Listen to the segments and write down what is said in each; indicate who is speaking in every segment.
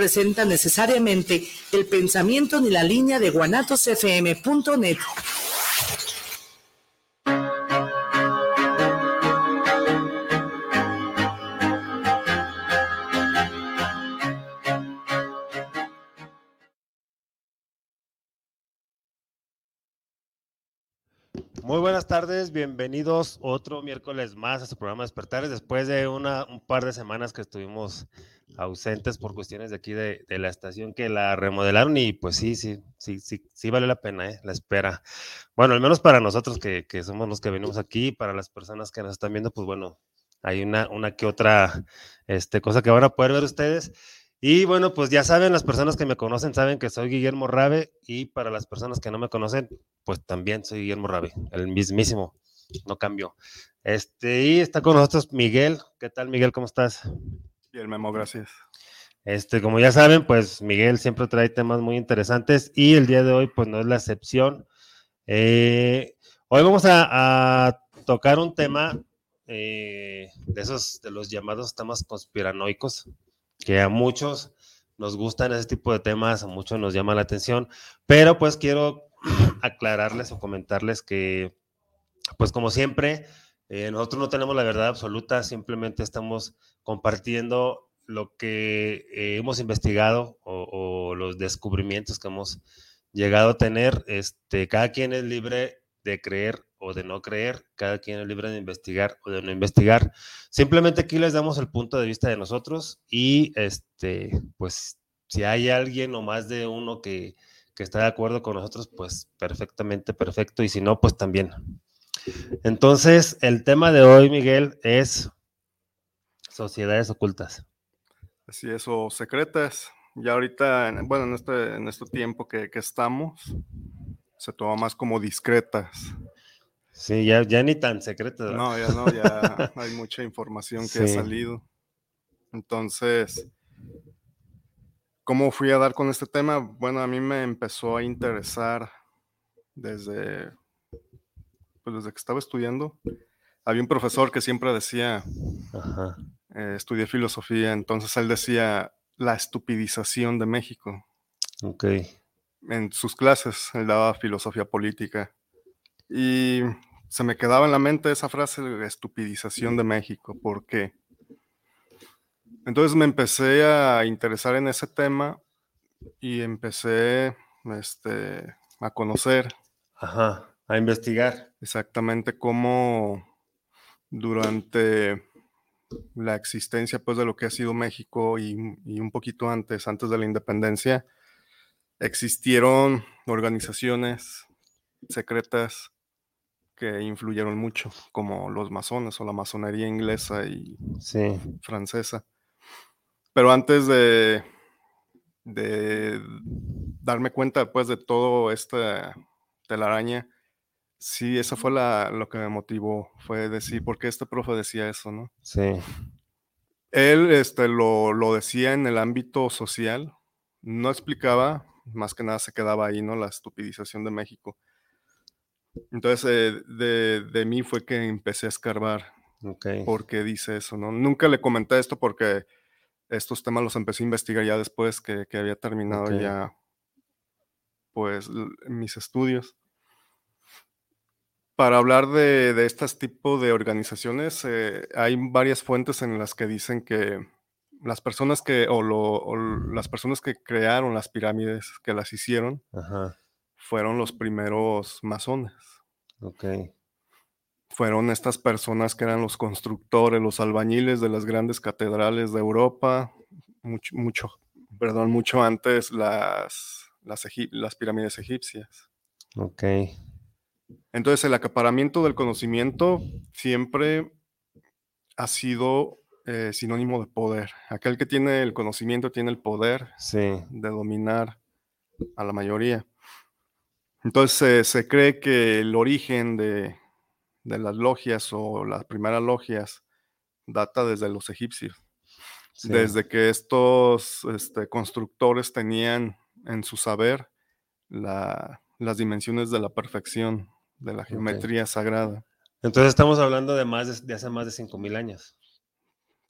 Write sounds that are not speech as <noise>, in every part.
Speaker 1: representa necesariamente el pensamiento ni la línea de guanatosfm.net.
Speaker 2: Muy buenas tardes, bienvenidos otro miércoles más a su programa Despertares, después de una, un par de semanas que estuvimos ausentes por cuestiones de aquí de, la estación que la remodelaron y pues sí, sí, sí, sí, sí vale la pena ¿eh? la espera. Bueno, al menos para nosotros que, que, somos los que venimos aquí, para las personas que nos están viendo, pues bueno, hay una, una que otra este, cosa que van a poder ver ustedes. Y bueno, pues ya saben, las personas que me conocen saben que soy Guillermo Rabe y para las personas que no me conocen, pues también soy Guillermo Rabe, el mismísimo, no cambió. Este, y está con nosotros Miguel. ¿Qué tal, Miguel? ¿Cómo estás?
Speaker 3: Bien, Memo, gracias.
Speaker 2: Este, como ya saben, pues Miguel siempre trae temas muy interesantes y el día de hoy, pues no es la excepción. Eh, hoy vamos a, tocar un tema eh, de esos, de los llamados temas conspiranoicos que a muchos nos gustan ese tipo de temas, a muchos nos llama la atención, pero pues quiero <clears throat> aclararles o comentarles que, pues como siempre, eh, nosotros no tenemos la verdad absoluta, simplemente estamos compartiendo lo que eh, hemos investigado o, los descubrimientos que hemos llegado a tener. Este, cada quien es libre de creer o de no creer, cada quien es libre de investigar o de no investigar. Simplemente aquí les damos el punto de vista de nosotros y este, pues si hay alguien o más de uno que, que está de acuerdo con nosotros, pues perfectamente perfecto y si no, pues también. Entonces, el tema de hoy, Miguel, es sociedades ocultas.
Speaker 3: Así es, o secretas. Ya ahorita, bueno, en este, en este tiempo que, que estamos, se toma más como discretas.
Speaker 2: Sí, ya, ya ni tan secretas.
Speaker 3: No, ya no, ya <laughs> hay mucha información que ha salido. Entonces, ¿cómo fui a dar con este tema? Bueno, a mí me empezó a interesar desde, pues desde que estaba estudiando. Había un profesor que siempre decía, eh, estudié filosofía, entonces él decía la estupidización de México.
Speaker 2: Ok
Speaker 3: en sus clases, él daba filosofía política. Y se me quedaba en la mente esa frase de estupidización de México. ¿Por qué? Entonces me empecé a interesar en ese tema y empecé este, a conocer.
Speaker 2: Ajá, a investigar.
Speaker 3: Exactamente cómo durante la existencia pues, de lo que ha sido México y, y un poquito antes, antes de la independencia, existieron organizaciones secretas que influyeron mucho, como los masones o la masonería inglesa y francesa. Pero antes de, de darme cuenta pues, de todo esta telaraña, sí, eso fue la, lo que me motivó, fue decir, ¿por qué este profe decía eso, no?
Speaker 2: Sí.
Speaker 3: Él este, lo, lo decía en el ámbito social, no explicaba más que nada se quedaba ahí, ¿no? La estupidización de México. Entonces, eh, de, de, mí fue que empecé a escarbar.
Speaker 2: Okay.
Speaker 3: ¿Por qué dice eso, no? Nunca le comenté esto porque estos temas los empecé a investigar ya después que, que había terminado ya, pues, mis estudios. Para hablar de, de este tipo de organizaciones, eh, hay varias fuentes en las que dicen que las personas que, o, las personas que crearon las pirámides, que las hicieron, fueron los primeros masones.
Speaker 2: Ok.
Speaker 3: Fueron estas personas que eran los constructores, los albañiles de las grandes catedrales de Europa, mucho, mucho perdón, mucho antes las, las, las pirámides egipcias.
Speaker 2: Ok.
Speaker 3: Entonces el acaparamiento del conocimiento siempre ha sido eh, sinónimo de poder. Aquel que tiene el conocimiento tiene el poder
Speaker 2: de
Speaker 3: dominar a la mayoría. Entonces se cree que el origen de, las logias o las primeras logias data desde los egipcios. Desde que estos este, constructores tenían en su saber las dimensiones de la perfección, de la geometría sagrada.
Speaker 2: Entonces estamos hablando de, más de, de hace más de 5.000 años.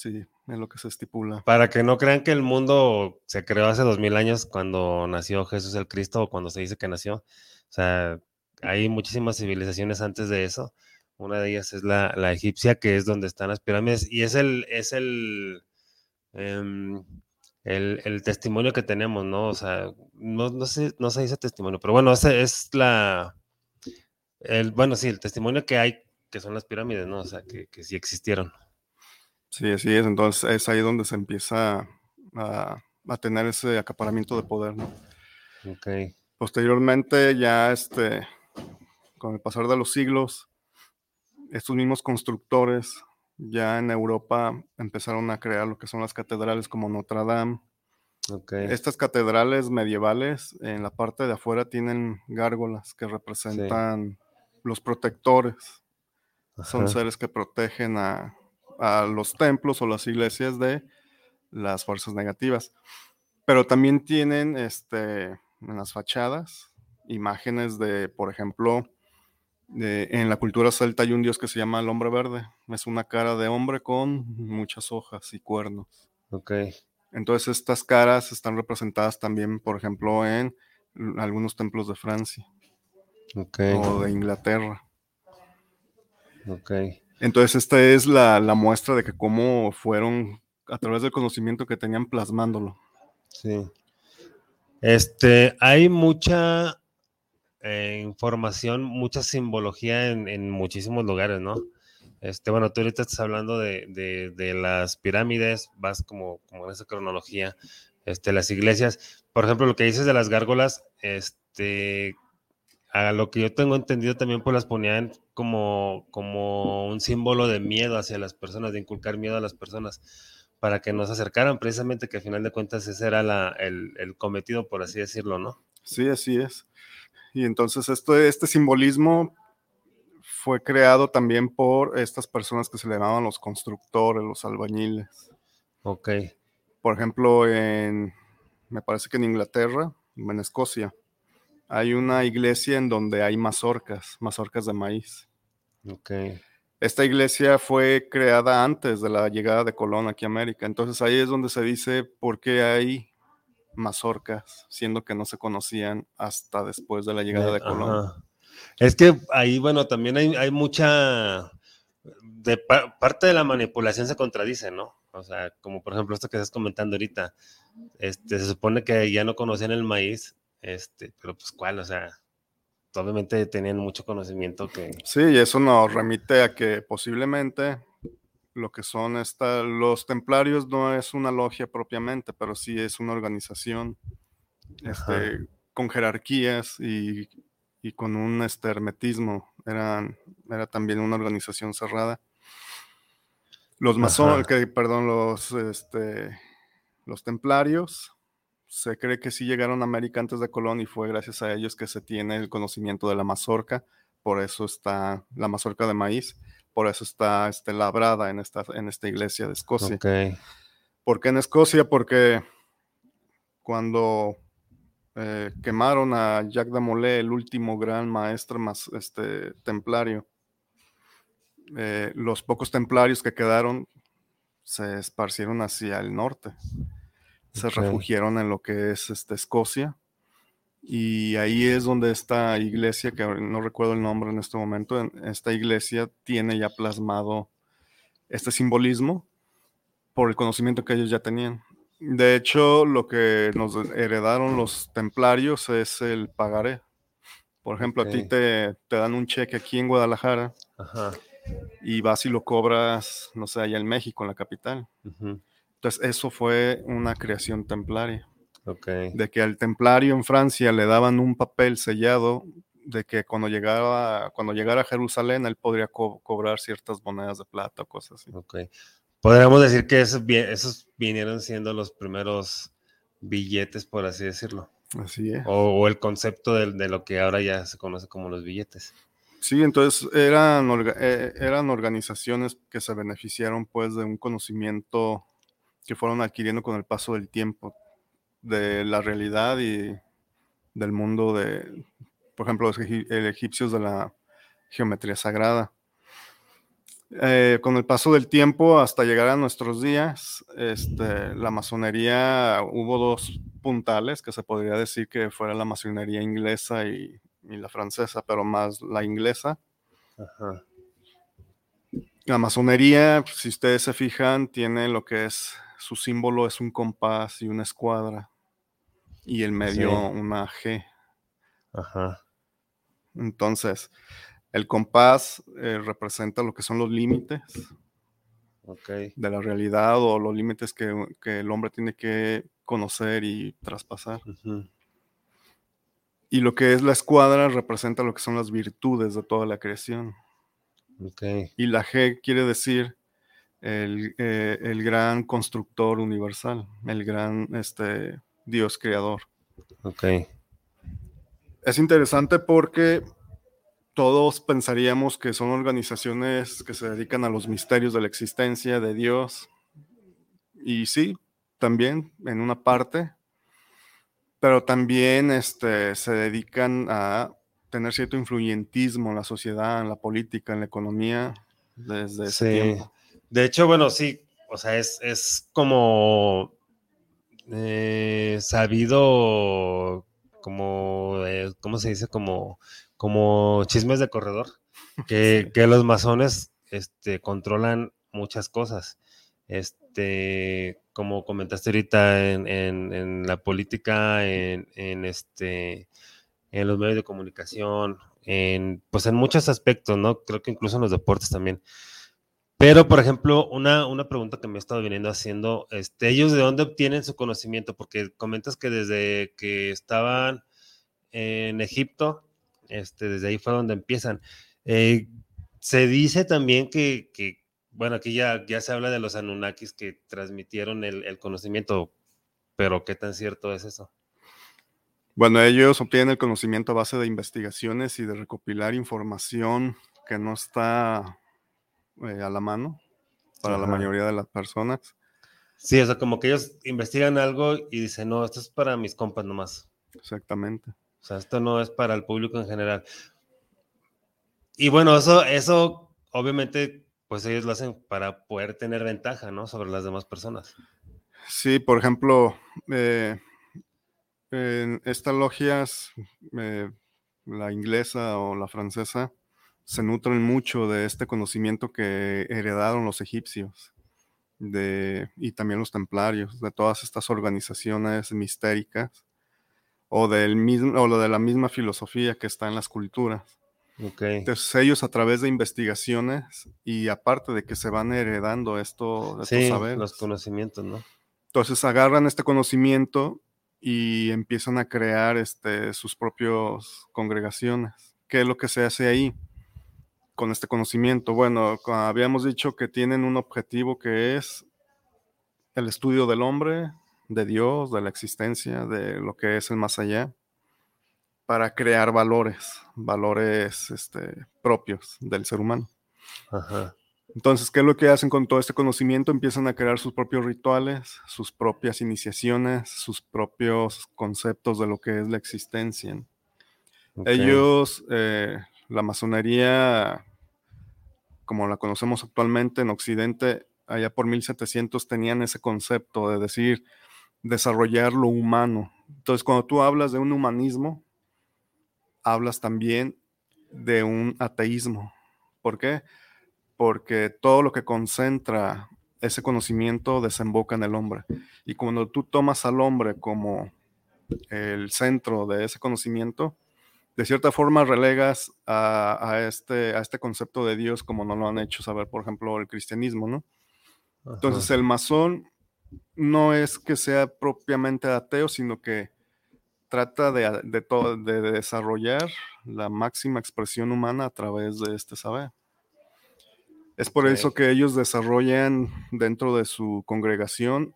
Speaker 3: Sí, es lo que se estipula.
Speaker 2: Para que no crean que el mundo se creó hace dos mil años cuando nació Jesús el Cristo o cuando se dice que nació. O sea, hay muchísimas civilizaciones antes de eso. Una de ellas es la, egipcia, que es donde están las pirámides, y es el, es el, em, el, el, testimonio que tenemos, ¿no? O sea, no, no, sé, no se dice testimonio, pero bueno, ese es la, el, bueno, sí, el testimonio que hay, que son las pirámides, ¿no? O sea, que sí existieron.
Speaker 3: Sí, así es. Entonces es ahí donde se empieza a, a tener ese acaparamiento de poder, ¿no?
Speaker 2: Ok.
Speaker 3: Posteriormente, ya este, con el pasar de los siglos, estos mismos constructores ya en Europa empezaron a crear lo que son las catedrales como Notre Dame.
Speaker 2: Okay.
Speaker 3: Estas catedrales medievales en la parte de afuera tienen gárgolas que representan sí. los protectores. Ajá. Son seres que protegen a, a los templos o las iglesias de las fuerzas negativas. Pero también tienen este, en las fachadas imágenes de, por ejemplo, de, en la cultura celta hay un dios que se llama el hombre verde. Es una cara de hombre con muchas hojas y cuernos.
Speaker 2: Ok.
Speaker 3: Entonces estas caras están representadas también, por ejemplo, en algunos templos de Francia.
Speaker 2: Okay.
Speaker 3: O de Inglaterra.
Speaker 2: Ok.
Speaker 3: Entonces esta es la, la, muestra de que cómo fueron a través del conocimiento que tenían plasmándolo.
Speaker 2: Sí. Este, hay mucha eh, información, mucha simbología en, en, muchísimos lugares, ¿no? Este, bueno, tú ahorita estás hablando de, de, de las pirámides, vas como, como en esa cronología, este, las iglesias. Por ejemplo, lo que dices de las gárgolas, este, a lo que yo tengo entendido también pues las ponían como, como un símbolo de miedo hacia las personas, de inculcar miedo a las personas para que nos acercaran precisamente que al final de cuentas ese era la, el, el, cometido, por así decirlo, ¿no?
Speaker 3: Sí, así es. Y entonces esto, este simbolismo fue creado también por estas personas que se le llamaban los constructores, los albañiles.
Speaker 2: Ok.
Speaker 3: Por ejemplo, en, me parece que en Inglaterra, en Escocia, hay una iglesia en donde hay mazorcas, mazorcas de maíz.
Speaker 2: Ok.
Speaker 3: Esta iglesia fue creada antes de la llegada de Colón aquí a América. Entonces ahí es donde se dice por qué hay mazorcas, siendo que no se conocían hasta después de la llegada de Colón.
Speaker 2: Ajá. Es que ahí, bueno, también hay, hay mucha... De pa parte de la manipulación se contradice, ¿no? O sea, como por ejemplo esto que estás comentando ahorita, este, se supone que ya no conocían el maíz, este, pero pues cuál, o sea, obviamente tenían mucho conocimiento que...
Speaker 3: Sí, y eso nos remite a que posiblemente lo que son esta, los templarios no es una logia propiamente, pero sí es una organización este, con jerarquías y, y, con un este, hermetismo. Eran, era también una organización cerrada. Los masones, que, perdón, los, este, los templarios se cree que sí llegaron a América antes de Colón y fue gracias a ellos que se tiene el conocimiento de la mazorca, por eso está la mazorca de maíz, por eso está este, labrada en esta, en esta iglesia de Escocia.
Speaker 2: Okay.
Speaker 3: ¿Por qué en Escocia? Porque cuando eh, quemaron a Jacques de Molay, el último gran maestro más, este, templario, eh, los pocos templarios que quedaron se esparcieron hacia el norte se okay. refugiaron en lo que es este, Escocia. Y ahí es donde esta iglesia, que no recuerdo el nombre en este momento, esta iglesia tiene ya plasmado este simbolismo por el conocimiento que ellos ya tenían. De hecho, lo que nos heredaron los templarios es el pagaré. Por ejemplo, okay. a ti te, te, dan un cheque aquí en Guadalajara
Speaker 2: Ajá.
Speaker 3: y vas y lo cobras, no sé, allá en México, en la capital.
Speaker 2: Uh -huh.
Speaker 3: Entonces, eso fue una creación templaria.
Speaker 2: Okay.
Speaker 3: De que al templario en Francia le daban un papel sellado de que cuando llegara, cuando llegara a Jerusalén él podría co cobrar ciertas monedas de plata o cosas así.
Speaker 2: Okay. Podríamos decir que esos, esos vinieron siendo los primeros billetes, por así decirlo.
Speaker 3: Así es.
Speaker 2: O, o el concepto de, de, lo que ahora ya se conoce como los billetes.
Speaker 3: Sí, entonces eran, orga eh, eran organizaciones que se beneficiaron pues de un conocimiento que fueron adquiriendo con el paso del tiempo, de la realidad y del mundo de, por ejemplo, los egipcios de la geometría sagrada. Eh, con el paso del tiempo hasta llegar a nuestros días, este, la masonería hubo dos puntales que se podría decir que fuera la masonería inglesa y, y la francesa, pero más la inglesa. Ajá. La masonería, si ustedes se fijan, tiene lo que es su símbolo es un compás y una escuadra y el medio una G. Ajá. Entonces, el compás eh, representa lo que son los límites de la realidad o los límites que, el hombre tiene que conocer y traspasar. Y lo que es la escuadra representa lo que son las virtudes de toda la creación. Y la G quiere decir el, eh, el, gran constructor universal, el gran este, Dios creador. Es interesante porque todos pensaríamos que son organizaciones que se dedican a los misterios de la existencia de Dios. Y sí, también en una parte, pero también este, se dedican a tener cierto influyentismo en la sociedad, en la política, en la economía, desde ese tiempo.
Speaker 2: De hecho, bueno, sí, o sea, es, es como eh, sabido, como, eh, ¿cómo se dice? Como, como chismes de corredor, <laughs> que, que los masones este, controlan muchas cosas. Este, como comentaste ahorita en, en, en la política, en, en, este, en los medios de comunicación, en, pues en muchos aspectos, ¿no? Creo que incluso en los deportes también. Pero, por ejemplo, una, una pregunta que me he estado viniendo haciendo, este, ¿ellos de dónde obtienen su conocimiento? Porque comentas que desde que estaban en Egipto, este, desde ahí fue donde empiezan. Eh, se dice también que, bueno, aquí ya, ya se habla de los Anunnakis que transmitieron el, el conocimiento, pero ¿qué tan cierto es eso?
Speaker 3: Bueno, ellos obtienen el conocimiento a base de investigaciones y de recopilar información que no está eh, a la mano para la mayoría de las personas.
Speaker 2: Sí, o sea, como que ellos investigan algo y dicen, no, esto es para mis compas nomás.
Speaker 3: Exactamente.
Speaker 2: O sea, esto no es para el público en general. Y bueno, eso, eso obviamente, pues ellos lo hacen para poder tener ventaja, ¿no? Sobre las demás personas.
Speaker 3: Sí, por ejemplo, eh, en estas logias, eh, la inglesa o la francesa, se nutren mucho de este conocimiento que heredaron los egipcios de, y también los templarios, de todas estas organizaciones mistéricas o, del mismo, o lo de la misma filosofía que está en las culturas. Entonces ellos a través de investigaciones y aparte de que se van heredando esto,
Speaker 2: estos saberes. los conocimientos, ¿no?
Speaker 3: Entonces agarran este conocimiento y empiezan a crear este, sus propias congregaciones. ¿Qué es lo que se hace ahí? Con este conocimiento? Bueno, habíamos dicho que tienen un objetivo que es el estudio del hombre, de Dios, de la existencia, de lo que es el más allá, para crear valores, valores este, propios del ser humano. Entonces, ¿qué es lo que hacen con todo este conocimiento? Empiezan a crear sus propios rituales, sus propias iniciaciones, sus propios conceptos de lo que es la existencia. Ellos, eh, la masonería como la conocemos actualmente en Occidente, allá por 1700 tenían ese concepto de decir, desarrollar lo humano. Entonces, cuando tú hablas de un humanismo, hablas también de un ateísmo. ¿Por qué? Porque todo lo que concentra ese conocimiento desemboca en el hombre. Y cuando tú tomas al hombre como el centro de ese conocimiento, de cierta forma relegas a, este, a este concepto de Dios como no lo han hecho saber, por ejemplo, el cristianismo, ¿no? Entonces el masón no es que sea propiamente ateo, sino que trata de, de, desarrollar la máxima expresión humana a través de este saber. Es por eso que ellos desarrollan dentro de su congregación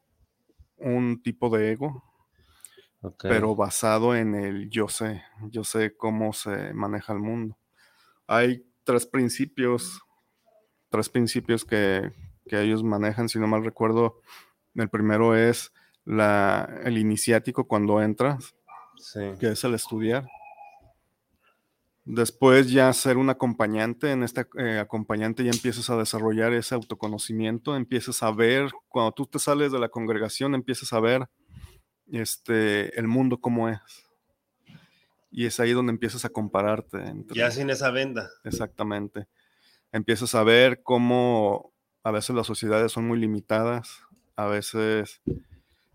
Speaker 3: un tipo de ego, pero basado en el yo sé, yo sé cómo se maneja el mundo. Hay tres principios, tres principios que, ellos manejan, si no mal recuerdo. El primero es la, el iniciático cuando entras, que es el estudiar. Después ya ser un acompañante, en este eh, acompañante ya empiezas a desarrollar ese autoconocimiento, empiezas a ver, cuando tú te sales de la congregación, empiezas a ver este, el mundo como es. Y es ahí donde empiezas a compararte.
Speaker 2: ya sin esa venda.
Speaker 3: Exactamente. Empiezas a ver cómo a veces las sociedades son muy limitadas, a veces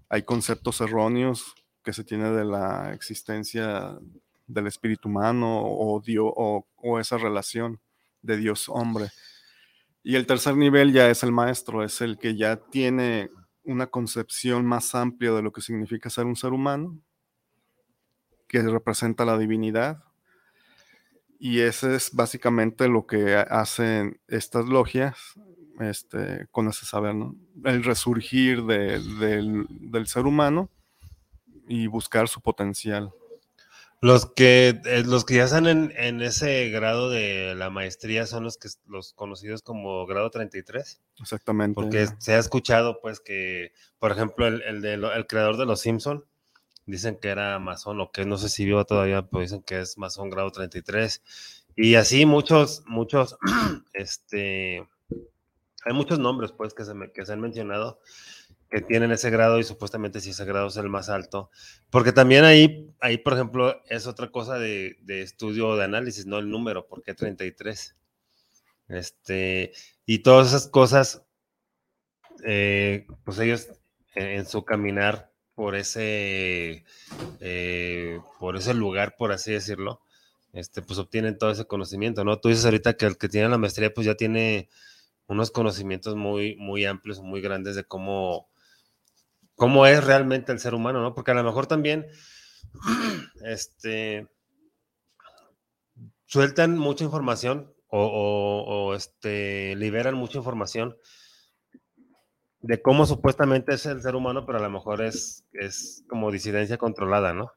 Speaker 3: hay conceptos erróneos que se tiene de la existencia del espíritu humano o, Dios, o, esa relación de Dios-hombre. Y el tercer nivel ya es el maestro, es el que ya tiene una concepción más amplia de lo que significa ser un ser humano, que representa la divinidad. Y ese es básicamente lo que hacen estas logias este, con ese saber, ¿no? El resurgir del, del ser humano y buscar su potencial.
Speaker 2: Los que, eh, los que ya están en, ese grado de la maestría son los que los conocidos como grado 33.
Speaker 3: Exactamente.
Speaker 2: Porque se ha escuchado, pues, que, por ejemplo, el, el, creador de Los Simpson dicen que era masón, o que no sé si vivo todavía, pero dicen que es masón grado 33. Y así muchos, muchos, <clears throat> este, hay muchos nombres, pues, que se, me, que se han mencionado que tienen ese grado y supuestamente si ese grado es el más alto. Porque también ahí, ahí por ejemplo, es otra cosa de, de estudio de análisis, no el número, porque 33. Este, y todas esas cosas, eh, pues ellos en, su caminar por ese, eh, por ese lugar, por así decirlo, este, pues obtienen todo ese conocimiento, ¿no? Tú dices ahorita que el que tiene la maestría, pues ya tiene unos conocimientos muy, muy amplios, muy grandes de cómo, cómo es realmente el ser humano, ¿no? Porque a lo mejor también, <clears throat> este, sueltan mucha información o, este, liberan mucha información de cómo supuestamente es el ser humano, pero a lo mejor es, es como disidencia controlada, ¿no?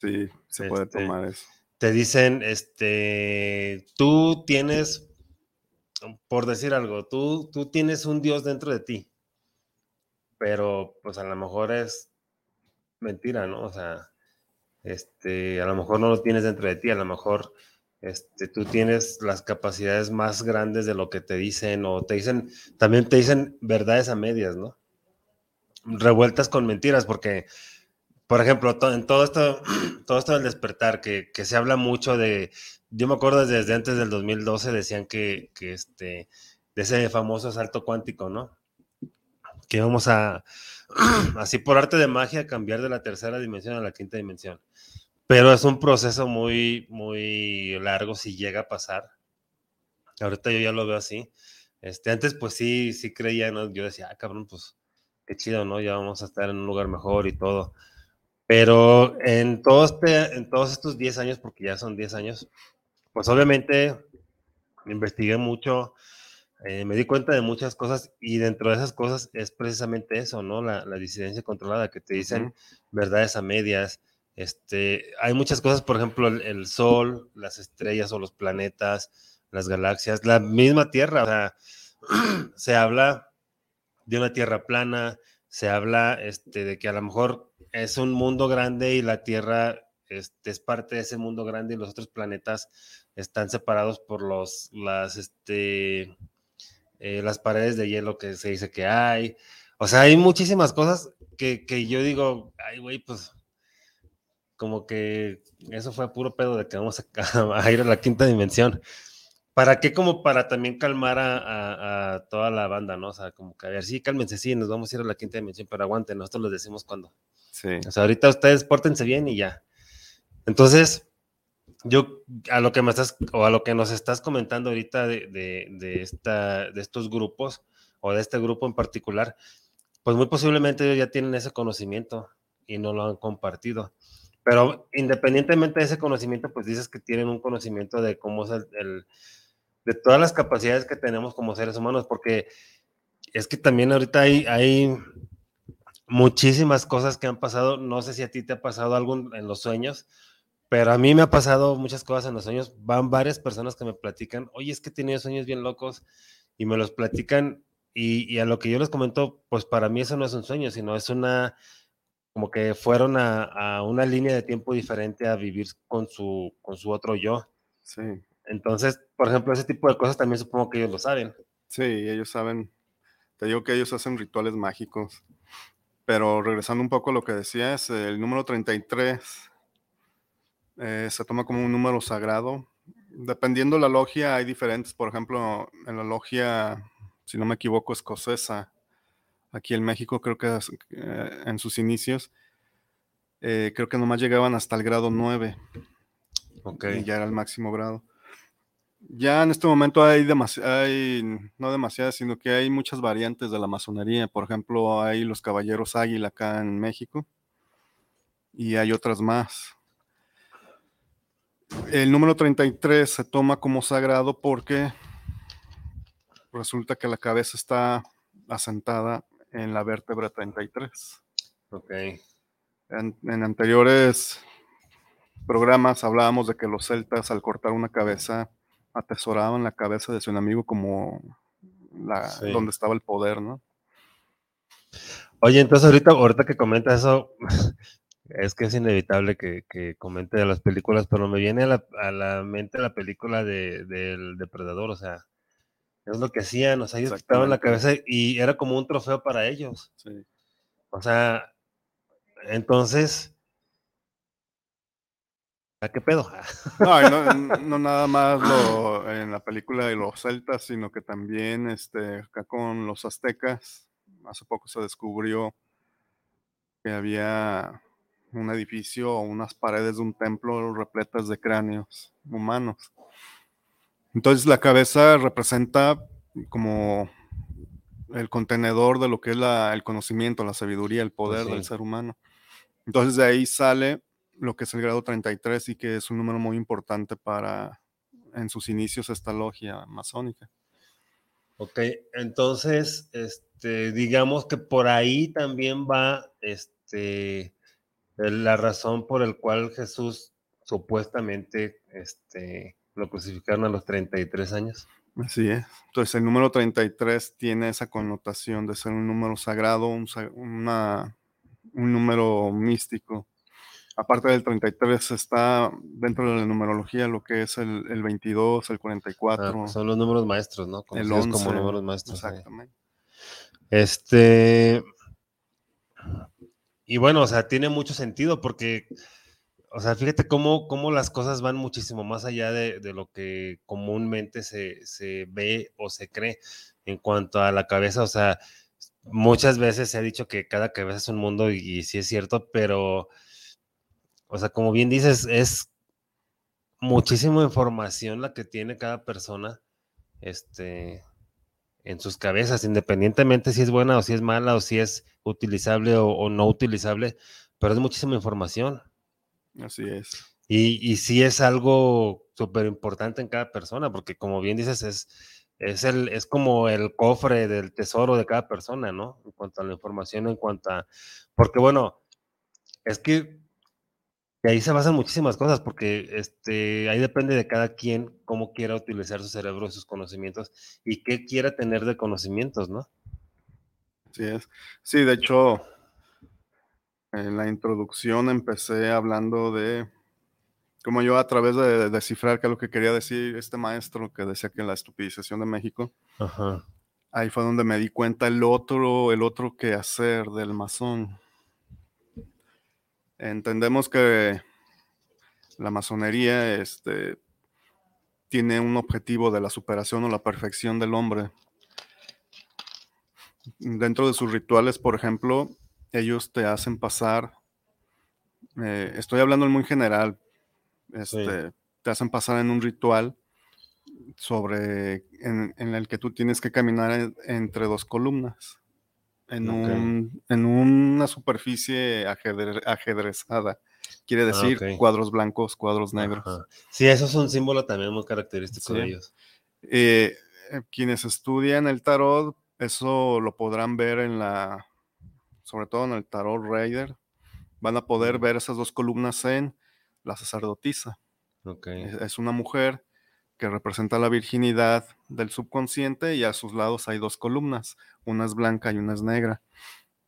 Speaker 3: Sí, se puede este, tomar eso.
Speaker 2: Te dicen, este, tú tienes, por decir algo, tú, tú tienes un Dios dentro de ti pero pues a lo mejor es mentira, ¿no? O sea, este, a lo mejor no lo tienes dentro de ti, a lo mejor este, tú tienes las capacidades más grandes de lo que te dicen o te dicen, también te dicen verdades a medias, ¿no? Revueltas con mentiras, porque, por ejemplo, en todo esto, <clears throat> todo esto del despertar, que, que, se habla mucho de, yo me acuerdo desde antes del 2012 decían que, que este, de ese famoso salto cuántico, ¿no? Que vamos a, <clears throat> así por arte de magia, cambiar de la tercera dimensión a la quinta dimensión. Pero es un proceso muy, muy largo si llega a pasar. Ahorita yo ya lo veo así. Este, antes, pues sí, sí creía, ¿no? Yo decía, ah, cabrón, pues qué chido, ¿no? Ya vamos a estar en un lugar mejor y todo. Pero en, todo este, en todos estos 10 años, porque ya son 10 años, pues obviamente investigué mucho, eh, me di cuenta de muchas cosas y dentro de esas cosas es precisamente eso, ¿no? La, disidencia controlada, que te dicen verdades a medias. Este, hay muchas cosas, por ejemplo, el, Sol, las estrellas o los planetas, las galaxias, la misma Tierra, o sea, <clears throat> se habla de una Tierra plana, se habla este, de que a lo mejor es un mundo grande y la Tierra este, es parte de ese mundo grande y los otros planetas están separados por los, las, este, eh, las paredes de hielo que se dice que hay. O sea, hay muchísimas cosas que, yo digo, ay, güey, pues como que eso fue puro pedo de que vamos a, <laughs> ir a la quinta dimensión. ¿Para qué? Como para también calmar a, toda la banda, ¿no? O sea, como que a ver, sí, cálmense, sí, nos vamos a ir a la quinta dimensión, pero aguanten, nosotros les decimos cuándo. Sí. O sea, ahorita ustedes pórtense bien y ya. Entonces, yo a lo que me estás o a lo que nos estás comentando ahorita de, esta, de estos grupos o de este grupo en particular, pues muy posiblemente ellos ya tienen ese conocimiento y no lo han compartido. Pero independientemente de ese conocimiento, pues dices que tienen un conocimiento de cómo es el, de todas las capacidades que tenemos como seres humanos, porque es que también ahorita hay, hay muchísimas cosas que han pasado. No sé si a ti te ha pasado algo en los sueños, pero a mí me ha pasado muchas cosas en los sueños. Van varias personas que me platican, oye, es que he tenido sueños bien locos y me los platican. Y, a lo que yo les comento, pues para mí eso no es un sueño, sino es una, como que fueron a, una línea de tiempo diferente a vivir con su, con su otro yo.
Speaker 3: Sí.
Speaker 2: Entonces, por ejemplo, ese tipo de cosas también supongo que ellos lo saben.
Speaker 3: Sí, ellos saben. Te digo que ellos hacen rituales mágicos. Pero regresando un poco a lo que decías, el número 33 eh, se toma como un número sagrado. Dependiendo de la logia, hay diferentes. Por ejemplo, en la logia, si no me equivoco, escocesa, aquí en México, creo que eh, en sus inicios, eh, creo que nomás llegaban hasta el grado 9.
Speaker 2: Ok.
Speaker 3: Y ya era el máximo grado. Ya en este momento hay, hay, no demasiadas, sino que hay muchas variantes de la masonería. Por ejemplo, hay los caballeros águila acá en México y hay otras más. El número 33 se toma como sagrado porque resulta que la cabeza está asentada en la vértebra 33.
Speaker 2: Ok.
Speaker 3: En, en, anteriores programas hablábamos de que los celtas al cortar una cabeza atesoraban la cabeza de su enemigo como la, donde estaba el poder, ¿no?
Speaker 2: Oye, entonces ahorita, ahorita que comenta eso, es que es inevitable que, que, comente de las películas, pero me viene a la, a la mente la película de, del depredador, o sea, es lo que hacían, o sea, ellos quitaban la cabeza y era como un trofeo para ellos.
Speaker 3: Sí.
Speaker 2: O sea, entonces, ¿a qué pedo? <laughs>
Speaker 3: no, no, nada más lo, en la película de los celtas, sino que también este, acá con los aztecas, hace poco se descubrió que había un edificio o unas paredes de un templo repletas de cráneos humanos. Entonces la cabeza representa como el contenedor de lo que es el conocimiento, la sabiduría, el poder del ser humano. Entonces de ahí sale lo que es el grado 33 y que es un número muy importante para en sus inicios esta logia masónica.
Speaker 2: Ok, entonces, este, digamos que por ahí también va este, la razón por el cual Jesús supuestamente este, lo crucificaron a los 33 años.
Speaker 3: Así es. Entonces el número 33 tiene esa connotación de ser un número sagrado, un, una, un número místico. Aparte del 33 está dentro de la numerología lo que es el, el 22, el 44.
Speaker 2: Ah, son los números maestros, ¿no?
Speaker 3: el 11,
Speaker 2: como números maestros.
Speaker 3: Exactamente.
Speaker 2: Este... Y bueno, o sea, tiene mucho sentido porque o sea, fíjate cómo, cómo, las cosas van muchísimo más allá de, de lo que comúnmente se, se, ve o se cree en cuanto a la cabeza. O sea, muchas veces se ha dicho que cada cabeza es un mundo y, y sí es cierto, pero, o sea, como bien dices, es muchísima información la que tiene cada persona este, en sus cabezas, independientemente si es buena o si es mala o si es utilizable o, o no utilizable, pero es muchísima información.
Speaker 3: Así es.
Speaker 2: Y, y sí es algo súper importante en cada persona, porque como bien dices, es, es, el, es como el cofre del tesoro de cada persona, ¿no? En cuanto a la información, en cuanto a... Porque bueno, es que de ahí se basan muchísimas cosas, porque este, ahí depende de cada quien cómo quiera utilizar su cerebro y sus conocimientos y qué quiera tener de conocimientos, ¿no?
Speaker 3: Así es. Sí, de hecho, en la introducción empecé hablando de como yo a través de descifrar qué es lo que quería decir este maestro que decía que la estupidización de México,
Speaker 2: Ajá.
Speaker 3: ahí fue donde me di cuenta el otro, el otro quehacer del masón. Entendemos que la masonería este, tiene un objetivo de la superación o la perfección del hombre. Dentro de sus rituales, por ejemplo, ellos te hacen pasar, eh, estoy hablando en muy general, este, sí. te hacen pasar en un ritual sobre, en, en, el que tú tienes que caminar en, entre dos columnas, en, okay. un, en una superficie ajedre, ajedrezada. Quiere decir ah, okay. cuadros blancos, cuadros negros. Ajá.
Speaker 2: Sí, eso es un símbolo también muy característico sí. de ellos.
Speaker 3: Eh, quienes estudian el tarot, eso lo podrán ver en la sobre todo en el Tarot Raider, van a poder ver esas dos columnas en la sacerdotisa.
Speaker 2: Okay.
Speaker 3: Es, es, una mujer que representa la virginidad del subconsciente y a sus lados hay dos columnas, una es blanca y una es negra.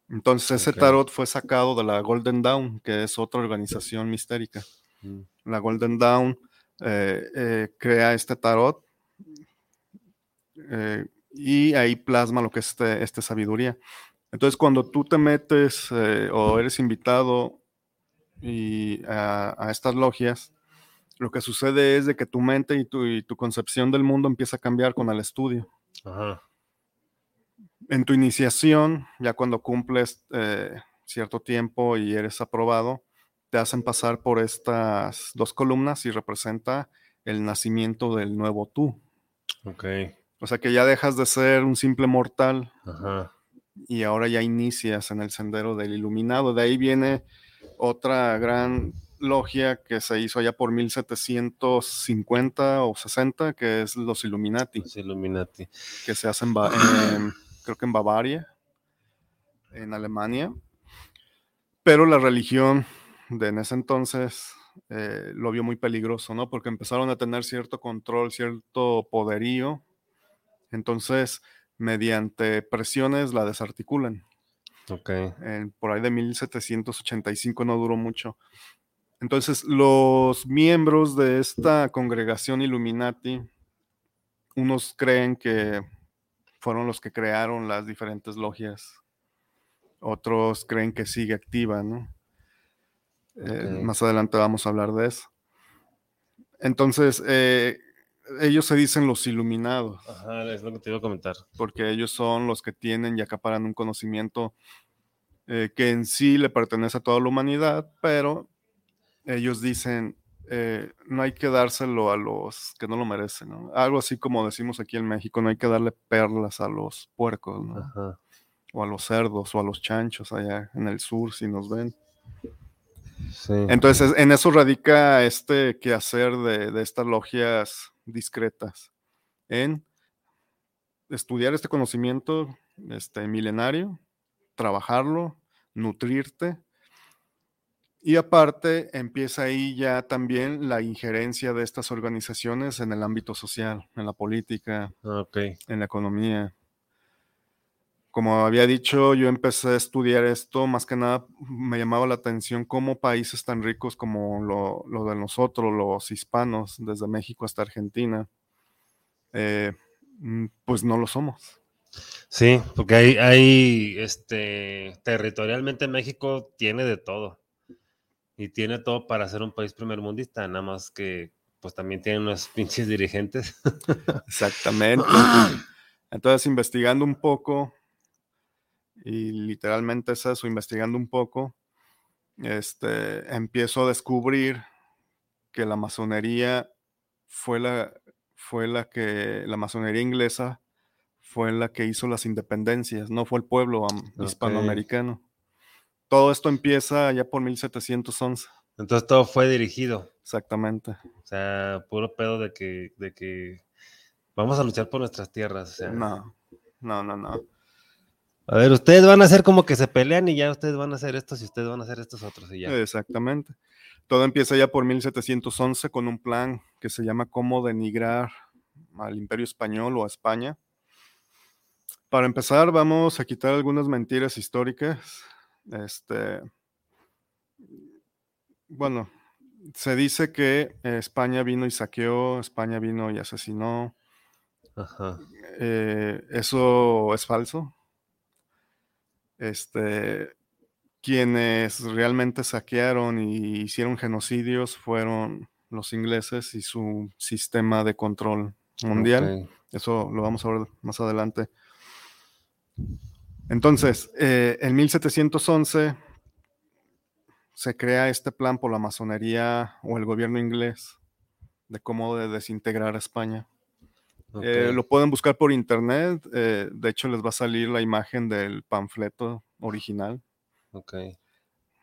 Speaker 3: Entonces ese
Speaker 2: Ok.
Speaker 3: tarot fue sacado de la Golden Dawn, que es otra organización mistérica.
Speaker 2: Mm.
Speaker 3: La Golden Dawn eh, eh, crea este tarot eh, y ahí plasma lo que es este, esta sabiduría. Entonces cuando tú te metes o eres invitado y a, a estas logias, lo que sucede es de que tu mente y tu, y tu concepción del mundo empieza a cambiar con el estudio.
Speaker 2: Ajá.
Speaker 3: En tu iniciación, ya cuando cumples eh, cierto tiempo y eres aprobado, te hacen pasar por estas dos columnas y representa el nacimiento del nuevo tú.
Speaker 2: Ok.
Speaker 3: O sea que ya dejas de ser un simple mortal
Speaker 2: Ajá.
Speaker 3: y ahora ya inicias en el sendero del iluminado. De ahí viene otra gran logia que se hizo allá por 1750 o 60, que es los Illuminati,
Speaker 2: Los Illuminati.
Speaker 3: que se hacen, en- creo que en Bavaria, en Alemania. Pero la religión de en ese entonces eh, lo vio muy peligroso, ¿no? Porque empezaron a tener cierto control, cierto poderío. Entonces, mediante presiones la desarticulan.
Speaker 2: Ok.
Speaker 3: por ahí de 1785 no duró mucho. Entonces, los miembros de esta congregación Illuminati, unos creen que fueron los que crearon las diferentes logias, otros creen que sigue activa, ¿no? Eh, más adelante vamos a hablar de eso. Entonces, eh, ellos se dicen los iluminados
Speaker 2: Ajá, es lo que te iba a comentar.
Speaker 3: porque ellos son los que tienen y acaparan un conocimiento eh, que en sí le pertenece a toda la humanidad, pero ellos dicen, eh, no hay que dárselo a los que no lo merecen, ¿no? Algo así como decimos aquí en México, no hay que darle perlas a los puercos, ¿no?
Speaker 2: Ajá.
Speaker 3: O a los cerdos, o a los chanchos allá en el sur, si nos ven.
Speaker 2: Sí.
Speaker 3: Entonces, en eso radica este quehacer de, de estas logias discretas, en estudiar este conocimiento este, milenario, trabajarlo, nutrirte, y aparte empieza ahí ya también la injerencia de estas organizaciones en el ámbito social, en la política,
Speaker 2: Ok.
Speaker 3: en la economía. Como había dicho, yo empecé a estudiar esto, más que nada me llamaba la atención cómo países tan ricos como lo, lo de nosotros, los hispanos, desde México hasta Argentina, eh, mm, pues no lo somos.
Speaker 2: Sí, porque hay, hay, este, territorialmente México tiene de todo. Y tiene todo para ser un país primermundista, nada más que, pues también tiene unos <laughs> pinches dirigentes.
Speaker 3: Exactamente. <clears throat> Entonces, investigando un poco, y literalmente es eso, investigando un poco, este, empiezo a descubrir que la masonería fue la, fue la que, la masonería inglesa fue la que hizo las independencias, no fue el pueblo hispanoamericano. Todo esto empieza ya por 1711,
Speaker 2: Entonces todo fue dirigido.
Speaker 3: exactamente.
Speaker 2: O sea, puro pedo de que, de que vamos a luchar por nuestras tierras. o sea.
Speaker 3: No, no, no, no.
Speaker 2: A ver, ustedes van a hacer como que se pelean y ya ustedes van a hacer estos y ustedes van a hacer estos otros y ya.
Speaker 3: Exactamente. Todo empieza ya por 1711 con un plan que se llama cómo denigrar al imperio español o a España. Para empezar, vamos a quitar algunas mentiras históricas. Este, bueno, se dice que España vino y saqueó, España vino y asesinó.
Speaker 2: Ajá.
Speaker 3: Eh, eso es falso. Este, quienes realmente saquearon y hicieron genocidios fueron los ingleses y su sistema de control mundial. Eso lo vamos a ver más adelante. Entonces, eh, en 1711 se crea este plan por la masonería o el gobierno inglés de cómo de desintegrar a España. Eh, lo pueden buscar por internet. eh, de hecho, les va a salir la imagen del panfleto original
Speaker 2: Ok.
Speaker 3: eh,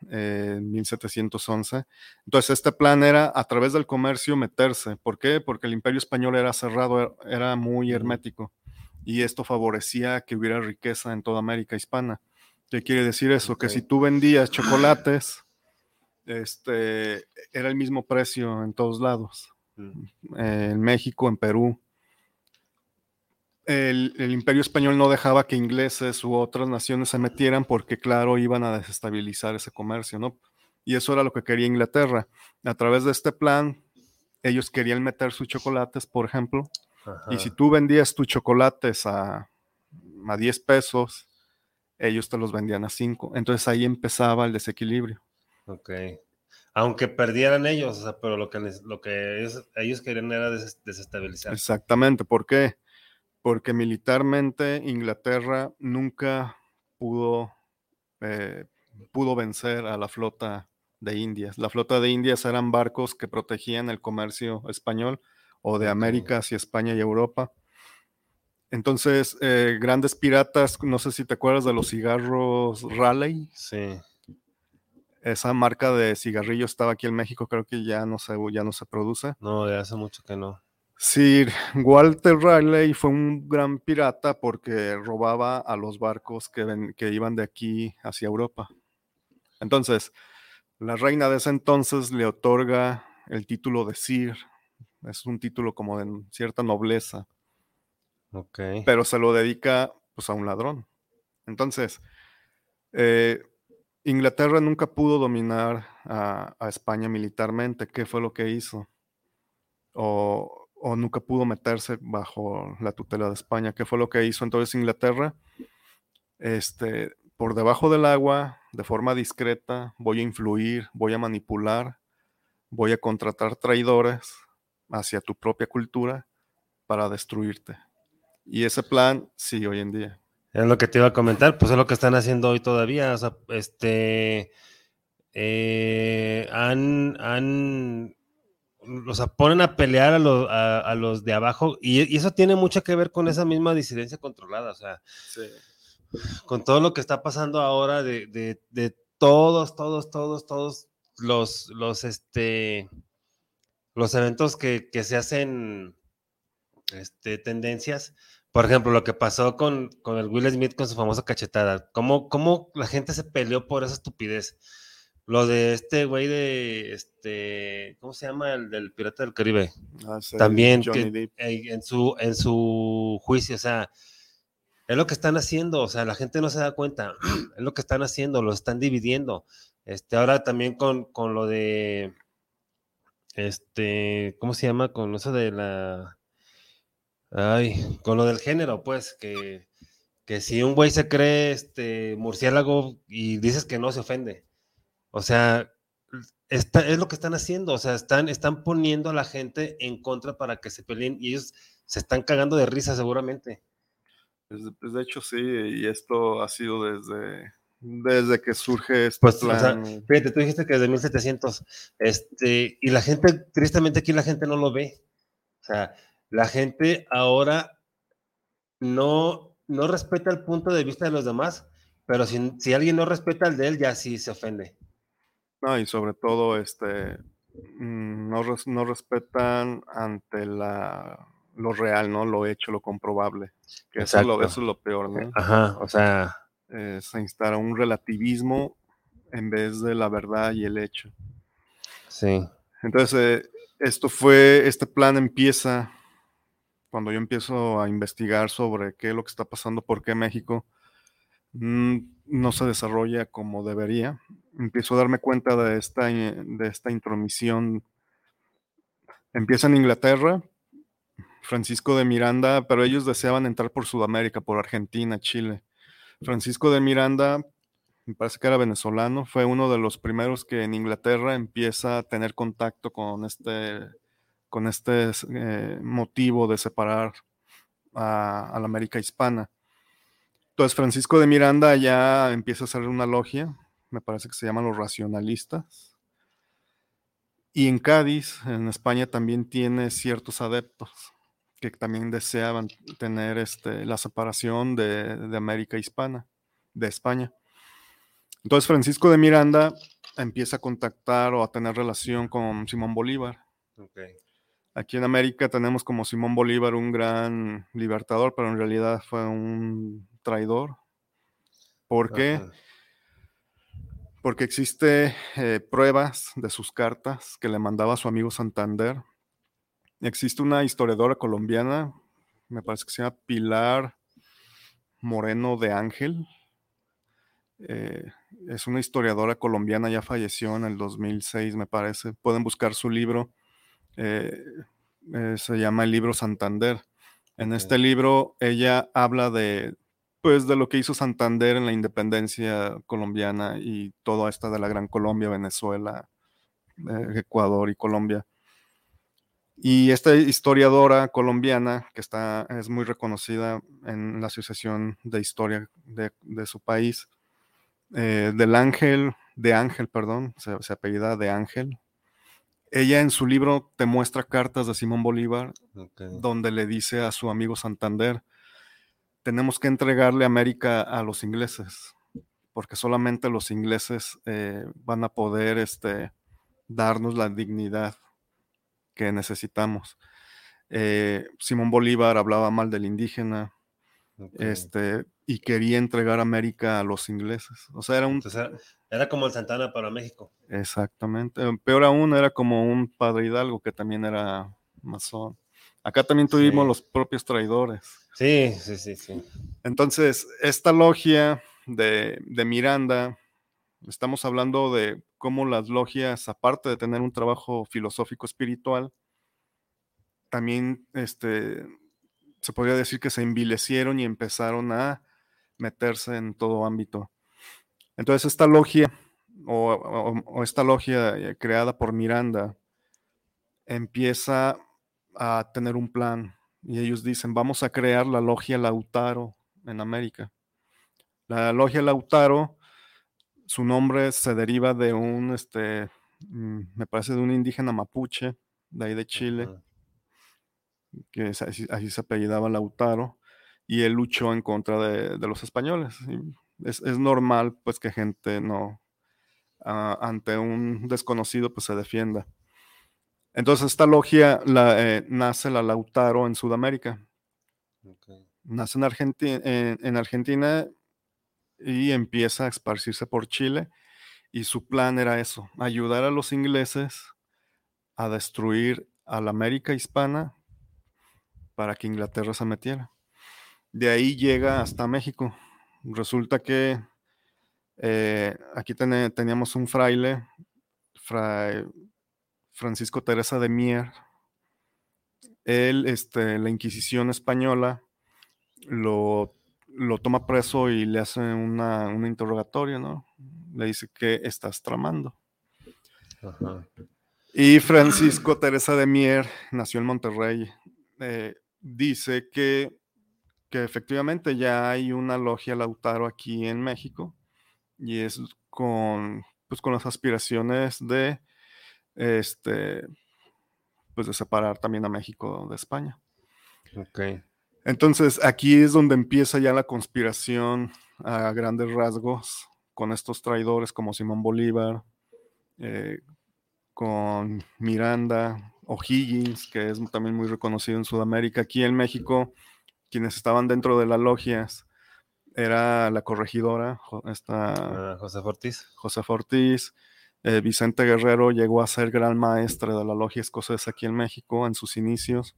Speaker 3: en 1711. Entonces, este plan era a través del comercio meterse. ¿Por qué? Porque el imperio español era cerrado, er- era muy hermético y esto favorecía que hubiera riqueza en toda América hispana. ¿Qué quiere decir eso? Que si tú vendías chocolates, este, era el mismo precio en todos lados.
Speaker 2: Mm.
Speaker 3: en México, en Perú. el, el, imperio español no dejaba que ingleses u otras naciones se metieran porque, claro, iban a desestabilizar ese comercio, ¿no? Y eso era lo que quería Inglaterra. A través de este plan, ellos querían meter sus chocolates, por ejemplo, Ajá. y si tú vendías tus chocolates a, a 10 pesos, ellos te los vendían a 5. Entonces ahí empezaba el desequilibrio.
Speaker 2: Ok. Aunque perdieran ellos, o sea, pero lo que, lo que ellos, ellos querían era des, desestabilizar.
Speaker 3: Exactamente. ¿Por qué? Porque militarmente Inglaterra nunca pudo, eh, pudo vencer a la flota de Indias. La flota de Indias eran barcos que protegían el comercio español o de América hacia España y Europa. Entonces, eh, grandes piratas, no sé si te acuerdas de los cigarros Raleigh.
Speaker 2: Sí.
Speaker 3: Esa marca de cigarrillo estaba aquí en México, creo que ya no se, ya no se produce.
Speaker 2: No, de hace mucho que no.
Speaker 3: Sir Walter Raleigh fue un gran pirata porque robaba a los barcos que, ven, que iban de aquí hacia Europa. Entonces, la reina de ese entonces le otorga el título de Sir. Es un título como de cierta nobleza.
Speaker 2: Ok.
Speaker 3: Pero se lo dedica pues a un ladrón. Entonces, eh, Inglaterra nunca pudo dominar a, a, España militarmente. ¿Qué fue lo que hizo? O, o, nunca pudo meterse bajo la tutela de España. ¿Qué fue lo que hizo entonces Inglaterra? Este, por debajo del agua, de forma discreta, voy a influir, voy a manipular, voy a contratar traidores hacia tu propia cultura para destruirte. Y ese plan sigue hoy en día.
Speaker 2: Es lo que te iba a comentar, pues es lo que están haciendo hoy todavía. O sea, este. Eh, han, han. O sea, ponen a pelear a, lo, a, a los de abajo y, y, eso tiene mucho que ver con esa misma disidencia controlada. O sea,
Speaker 3: sí.
Speaker 2: con todo lo que está pasando ahora de, de, de todos, todos, todos, todos los, los, este, los eventos que, que se hacen este, tendencias por ejemplo, lo que pasó con, con, el Will Smith con su famosa cachetada. ¿Cómo, ¿Cómo la gente se peleó por esa estupidez? Lo de este güey de este, ¿cómo se llama? El del Pirata del Caribe.
Speaker 3: Ah, sí,
Speaker 2: También que, en su en su juicio, o sea, es lo que están haciendo, o sea, la gente no se da cuenta, <clears throat> es lo que están haciendo, lo están dividiendo. Este, ahora también con, con lo de este, ¿cómo se llama? Con eso de la Ay, con lo del género, pues, que, que si un güey se cree este murciélago y dices que no se ofende. O sea, es lo que están haciendo, o sea, están, están poniendo a la gente en contra para que se peleen y ellos se están cagando de risa seguramente.
Speaker 3: Pues de hecho sí, y esto ha sido desde, desde que surge este
Speaker 2: pues,
Speaker 3: plan.
Speaker 2: O sea, fíjate, tú dijiste que desde 1700, este, y la gente, tristemente aquí la gente no lo ve. O sea, la gente ahora no, no respeta el punto de vista de los demás, pero si, si, alguien no respeta el de él, ya sí se ofende.
Speaker 3: No, y sobre todo, este, mm, no, no respetan ante la, lo real, ¿no? Lo hecho, lo comprobable. Que eso es lo, eso es lo, peor, ¿no?
Speaker 2: Ajá, o sea.
Speaker 3: Eh, se instala un relativismo en vez de la verdad y el hecho.
Speaker 2: Sí.
Speaker 3: Entonces, eh, esto fue, este plan empieza cuando yo empiezo a investigar sobre qué es lo que está pasando, por qué México mmm, no se desarrolla como debería, empiezo a darme cuenta de esta, de esta intromisión. Empieza en Inglaterra, Francisco de Miranda, pero ellos deseaban entrar por Sudamérica, por Argentina, Chile. Francisco de Miranda, me parece que era venezolano, fue uno de los primeros que en Inglaterra empieza a tener contacto con este con este eh, motivo de separar a, a, la América hispana. Entonces Francisco de Miranda ya empieza a hacer una logia, me parece que se llaman los racionalistas. Y en Cádiz, en España, también tiene ciertos adeptos que también deseaban tener este, la separación de, de América hispana, de España. Entonces Francisco de Miranda empieza a contactar o a tener relación con Simón Bolívar.
Speaker 2: Okay.
Speaker 3: Aquí en América tenemos como Simón Bolívar un gran libertador, pero en realidad fue un traidor. ¿Por qué? Ajá. Porque existe eh, pruebas de sus cartas que le mandaba a su amigo Santander. Existe una historiadora colombiana, me parece que se llama Pilar Moreno de Ángel. Eh, es una historiadora colombiana, ya falleció en el 2006, me parece. Pueden buscar su libro. Eh, eh, se llama el libro Santander. En este libro ella habla de, pues, de lo que hizo Santander en la independencia colombiana y toda esta de la Gran Colombia, Venezuela, Ecuador y Colombia. Y esta historiadora colombiana, que está, es muy reconocida en la Asociación de Historia de, su país, eh, del Ángel, de Ángel, perdón, se, apellida de Ángel. Ella en su libro te muestra cartas de Simón Bolívar, donde le dice a su amigo Santander, tenemos que entregarle América a los ingleses, porque solamente los ingleses eh, van a poder este, darnos la dignidad que necesitamos. Eh, Simón Bolívar hablaba mal del indígena este, y quería entregar América a los ingleses. O sea, era un...
Speaker 2: era, como el Santana para México.
Speaker 3: Exactamente. Peor aún, era como un padre Hidalgo que también era masón. Acá también tuvimos los propios traidores.
Speaker 2: Sí, sí, sí, sí.
Speaker 3: Entonces, esta logia de, de Miranda, estamos hablando de cómo las logias, aparte de tener un trabajo filosófico espiritual, también este, se podría decir que se envilecieron y empezaron a meterse en todo ámbito. Entonces esta logia o, esta logia eh, creada por Miranda empieza a tener un plan y ellos dicen, vamos a crear la logia Lautaro en América. La logia Lautaro su nombre se deriva de un, este, mm, me parece de un indígena mapuche, de ahí de Chile, que así, se apellidaba Lautaro, y él luchó en contra de, los españoles. Es, normal, pues, que gente no, ah, ante un desconocido, pues, se defienda. Entonces, esta logia la, eh, nace la Lautaro en Sudamérica. Nace en, Argentina, en Argentina y empieza a esparcirse por Chile. Y su plan era eso, ayudar a los ingleses a destruir a la América hispana para que Inglaterra se metiera. De ahí llega hasta México. Resulta que eh, aquí teníamos un fraile, fray Francisco Teresa de Mier. Él, este, la Inquisición española, lo lo toma preso y le hace una, un interrogatorio, ¿no? Le dice que estás tramando. Y Francisco Teresa de Mier nació en Monterrey. Eh, dice que, que, efectivamente ya hay una logia Lautaro aquí en México y es con, pues, con las aspiraciones de, este, pues de separar también a México de España.
Speaker 2: Okay.
Speaker 3: Entonces, aquí es donde empieza ya la conspiración a grandes rasgos con estos traidores como Simón Bolívar, eh, con Miranda, O'Higgins, que es también muy reconocido en Sudamérica. Aquí en México, quienes estaban dentro de las logias era la corregidora, esta,
Speaker 2: ah, José Fortis.
Speaker 3: José Fortis. Eh, Vicente Guerrero llegó a ser gran maestre de la logia escocesa aquí en México en sus inicios.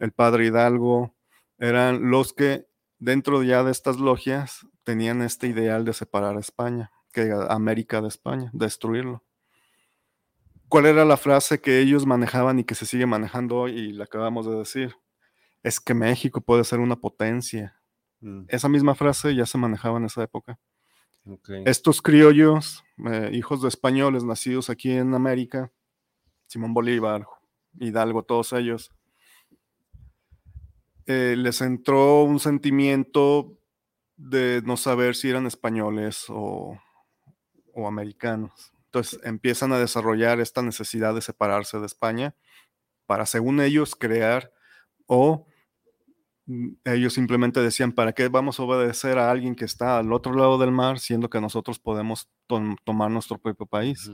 Speaker 3: El padre Hidalgo, eran los que dentro ya de estas logias tenían este ideal de separar a España, que América de España, destruirlo. ¿Cuál era la frase que ellos manejaban y que se sigue manejando hoy y la acabamos de decir? Es que México puede ser una potencia. Mm. Esa misma frase ya se manejaba en esa época. Estos criollos, eh, hijos de españoles nacidos aquí en América, Simón Bolívar, Hidalgo, todos ellos, eh, les entró un sentimiento de no saber si eran españoles o, americanos. Entonces empiezan a desarrollar esta necesidad de separarse de España para, según ellos, crear o mm, ellos simplemente decían, ¿para qué vamos a obedecer a alguien que está al otro lado del mar, siendo que nosotros podemos tomar nuestro propio país?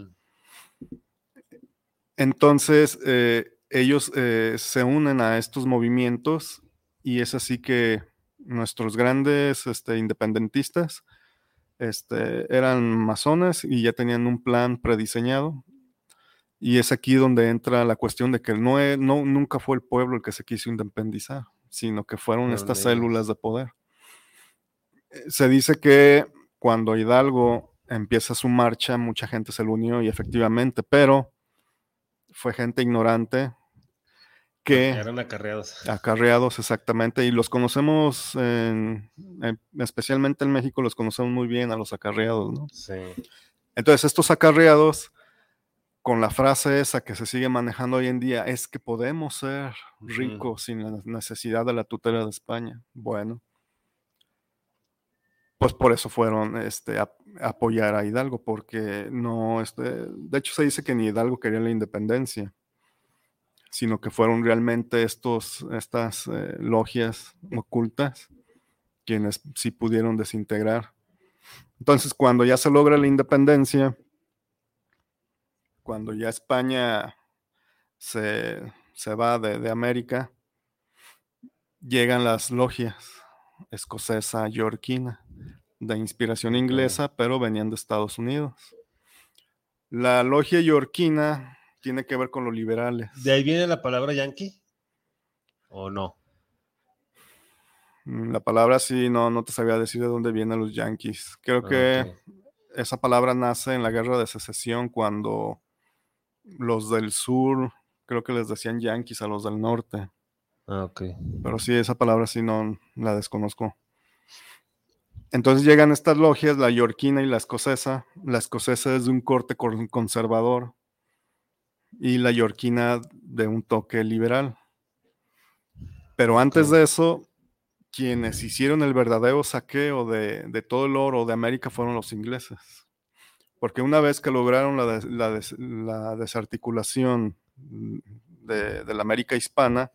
Speaker 3: Entonces, eh, ellos eh, se unen a estos movimientos y es así que nuestros grandes este, independentistas este, eran masones y ya tenían un plan prediseñado. Y es aquí donde entra la cuestión de que no, no, nunca fue el pueblo el que se quiso independizar, sino que fueron estas células de poder. Eh, Se dice que cuando Hidalgo empieza su marcha, mucha gente se le unió y efectivamente, pero fue gente ignorante que
Speaker 2: Eran acarreados.
Speaker 3: acarreados exactamente y los conocemos en- en- especialmente en México los conocemos muy bien a los acarreados ¿no?
Speaker 2: Sí.
Speaker 3: entonces estos acarreados con la frase esa que se sigue manejando hoy en día es que podemos ser ricos sin la necesidad de la tutela de España bueno pues por eso fueron este, a, a apoyar a Hidalgo porque no este, de hecho se dice que ni Hidalgo quería la independencia sino que fueron realmente estos, estas eh, logias ocultas quienes sí pudieron desintegrar. Entonces, cuando ya se logra la independencia, cuando ya España se, se va de, de América, llegan las logias escocesa, yorquina, de inspiración inglesa, pero venían de Estados Unidos. La logia yorquina tiene que ver con los liberales.
Speaker 2: ¿De ahí viene la palabra yankee? ¿O no?
Speaker 3: Mm, La palabra sí, no, no te sabía decir de dónde vienen los yanquis. Creo
Speaker 2: Ah,
Speaker 3: que
Speaker 2: ok.
Speaker 3: esa palabra nace en la guerra de secesión cuando los del sur, creo que les decían yanquis a los del norte.
Speaker 2: Ah, ok.
Speaker 3: Pero sí, esa palabra sí no la desconozco. Entonces llegan estas logias, la yorquina y la escocesa. La escocesa es de un corte cor- conservador y la yorquina de un toque liberal. Pero antes de eso, quienes hicieron el verdadero saqueo de, de todo el oro de América fueron los ingleses. Porque una vez que lograron la, des- la des- la desarticulación de, de la América hispana,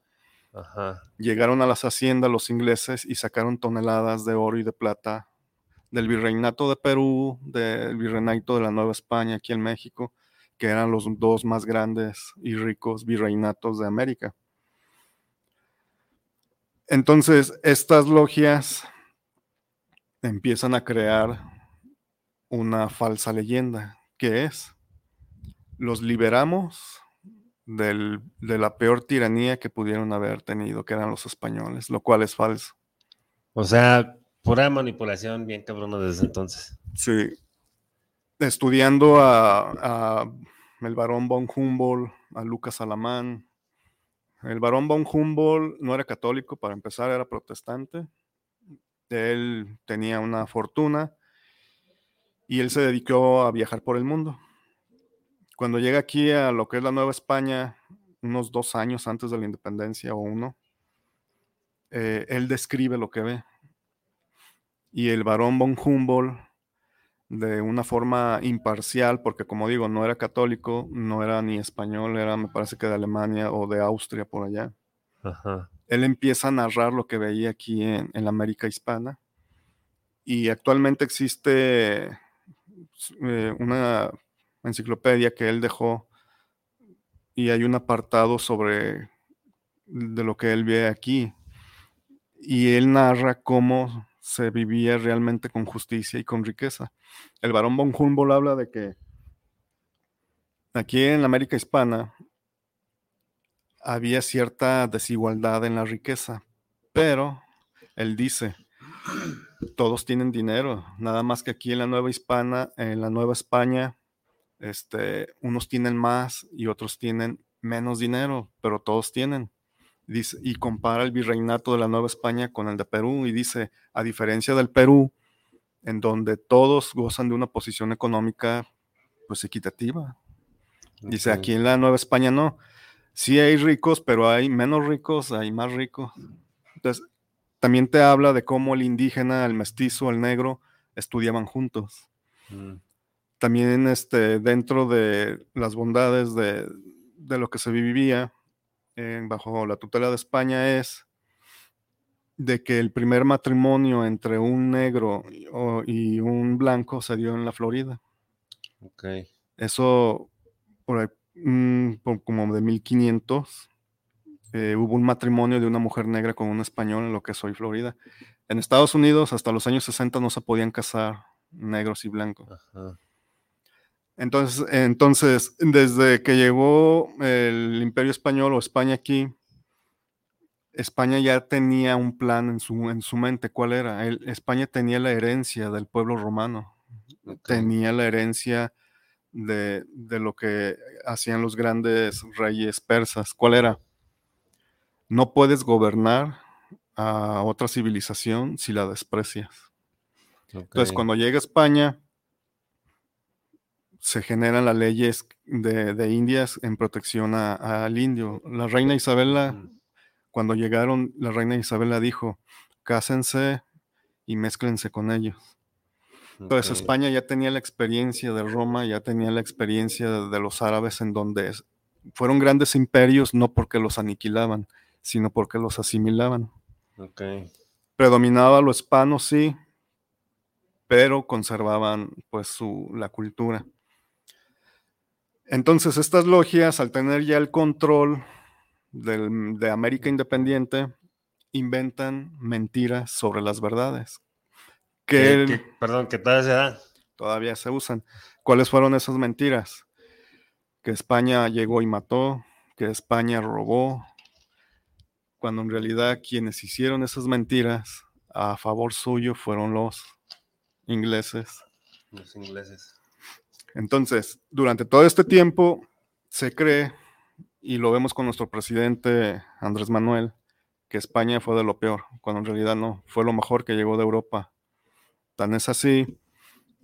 Speaker 2: Ajá.
Speaker 3: llegaron a las haciendas los ingleses y sacaron toneladas de oro y de plata del virreinato de Perú, del virreinato de la Nueva España aquí en México, que eran los dos más grandes y ricos virreinatos de América. Entonces, estas logias empiezan a crear una falsa leyenda, que es, los liberamos del- de la peor tiranía que pudieron haber tenido, que eran los españoles, lo cual es falso.
Speaker 2: O sea, pura manipulación bien cabrona desde entonces.
Speaker 3: Sí. Estudiando a, el barón von Humboldt, a Lucas Alamán. El barón von Humboldt no era católico, para empezar, era protestante. Él tenía una fortuna y él se dedicó a viajar por el mundo. Cuando llega aquí a lo que es la Nueva España, unos dos años antes de la independencia o uno, eh, él describe lo que ve. Y el barón von Humboldt, de una forma imparcial, porque como digo, no era católico, no era ni español, era me parece que de Alemania o de Austria por allá.
Speaker 2: Ajá.
Speaker 3: Él empieza a narrar lo que veía aquí en, en la América hispana. Y actualmente existe eh, una enciclopedia que él dejó y hay un apartado sobre de lo que él ve aquí. Y él narra cómo se vivía realmente con justicia y con riqueza. El barón von Humboldt habla de que aquí en América hispana había cierta desigualdad en la riqueza, pero él dice, todos tienen dinero, nada más que aquí en la Nueva Hispana, en la Nueva España, este, unos tienen más y otros tienen menos dinero, pero todos tienen. Dice, y compara el virreinato de la Nueva España con el de Perú y dice, a diferencia del Perú, en donde todos gozan de una posición económica pues equitativa. Dice, aquí en la Nueva España no. Sí hay ricos, pero hay menos ricos, hay más ricos. Entonces, también te habla de cómo el indígena, el mestizo, el negro estudiaban juntos.
Speaker 2: Mm.
Speaker 3: También este, dentro de las bondades de, de lo que se vivía eh, bajo la tutela de España es de que el primer matrimonio entre un negro y, o- y un blanco se dio en la Florida.
Speaker 2: Ok.
Speaker 3: Eso, por ahí, mm, por como de 1500, eh, hubo un matrimonio de una mujer negra con un español en lo que es hoy Florida. En Estados Unidos, hasta los años 60, no se podían casar negros y blancos.
Speaker 2: Ajá.
Speaker 3: Entonces, entonces, desde que llegó el Imperio Español o España aquí, España ya tenía un plan en su, en su mente. ¿Cuál era? España tenía la herencia del pueblo romano, tenía la herencia de, de, lo que hacían los grandes reyes persas. ¿Cuál era? No puedes gobernar a otra civilización si la desprecias. Entonces, cuando llega España, se generan las leyes de, Indias en protección al indio. La reina Isabela, mm. cuando llegaron, la reina Isabela dijo, cásense y mézclense con ellos. Entonces España ya tenía la experiencia de Roma, ya tenía la experiencia de, los árabes en donde fueron grandes imperios no porque los aniquilaban, sino porque los asimilaban. Predominaba lo hispano, sí, pero conservaban pues su, la cultura. Entonces, estas logias, al tener ya el control de América Independiente, inventan mentiras sobre las verdades.
Speaker 2: Que, perdón, que todavía se dan.
Speaker 3: Todavía se usan. ¿Cuáles fueron esas mentiras? Que España llegó y mató, que España robó, cuando en realidad quienes hicieron esas mentiras a favor suyo fueron los ingleses.
Speaker 2: Los ingleses.
Speaker 3: Entonces, durante todo este tiempo se cree, y lo vemos con nuestro presidente Andrés Manuel, que España fue de lo peor, cuando en realidad no, fue lo mejor que llegó de Europa. Tan es así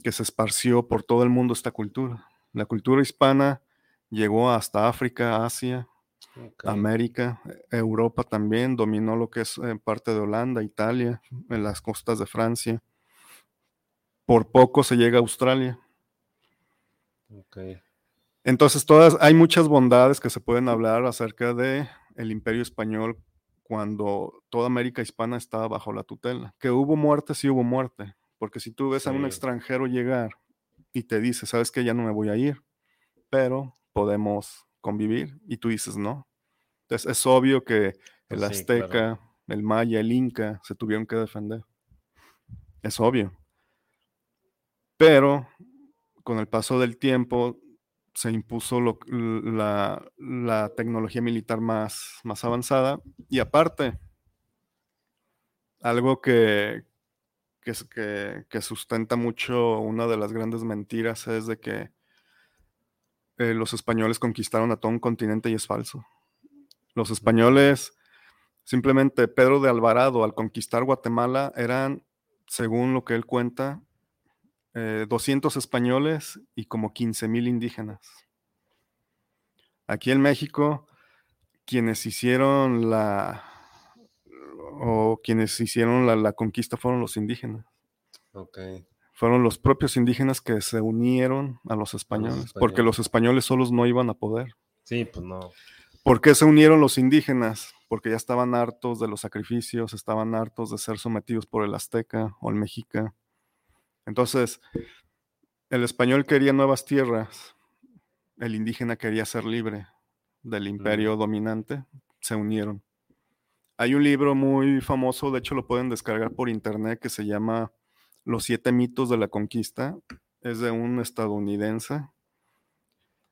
Speaker 3: que se esparció por todo el mundo esta cultura. La cultura hispana llegó hasta África, Asia, América, Europa también, dominó lo que es eh, parte de Holanda, Italia, en las costas de Francia. Por poco se llega a Australia. Entonces, todas, hay muchas bondades que se pueden hablar acerca de el imperio español cuando toda América hispana estaba bajo la tutela. Que hubo muerte, sí hubo muerte. Porque si tú ves a un extranjero llegar y te dice, sabes que ya no me voy a ir, pero podemos convivir, y tú dices no. Entonces es obvio que el azteca, el maya, el inca se tuvieron que defender. Es obvio. Pero con el paso del tiempo se impuso la, tecnología militar más, más avanzada y aparte, algo que, que, que, sustenta mucho una de las grandes mentiras es de que eh, los españoles conquistaron a todo un continente y es falso. Los españoles, simplemente Pedro de Alvarado al conquistar Guatemala eran, según lo que él cuenta, 200 eh, españoles y como 15 mil indígenas. Aquí en México, quienes hicieron la o quienes hicieron la, conquista fueron los indígenas. Fueron los propios indígenas que se unieron a los españoles, porque los españoles solos no iban a poder.
Speaker 2: Sí, pues no.
Speaker 3: ¿Por qué se unieron los indígenas? Porque ya estaban hartos de los sacrificios, estaban hartos de ser sometidos por el azteca o el mexica. Entonces, el español quería nuevas tierras, el indígena quería ser libre del imperio dominante, se unieron. Hay un libro muy famoso, de hecho lo pueden descargar por internet, que se llama Los siete mitos de la conquista. Es de un estadounidense.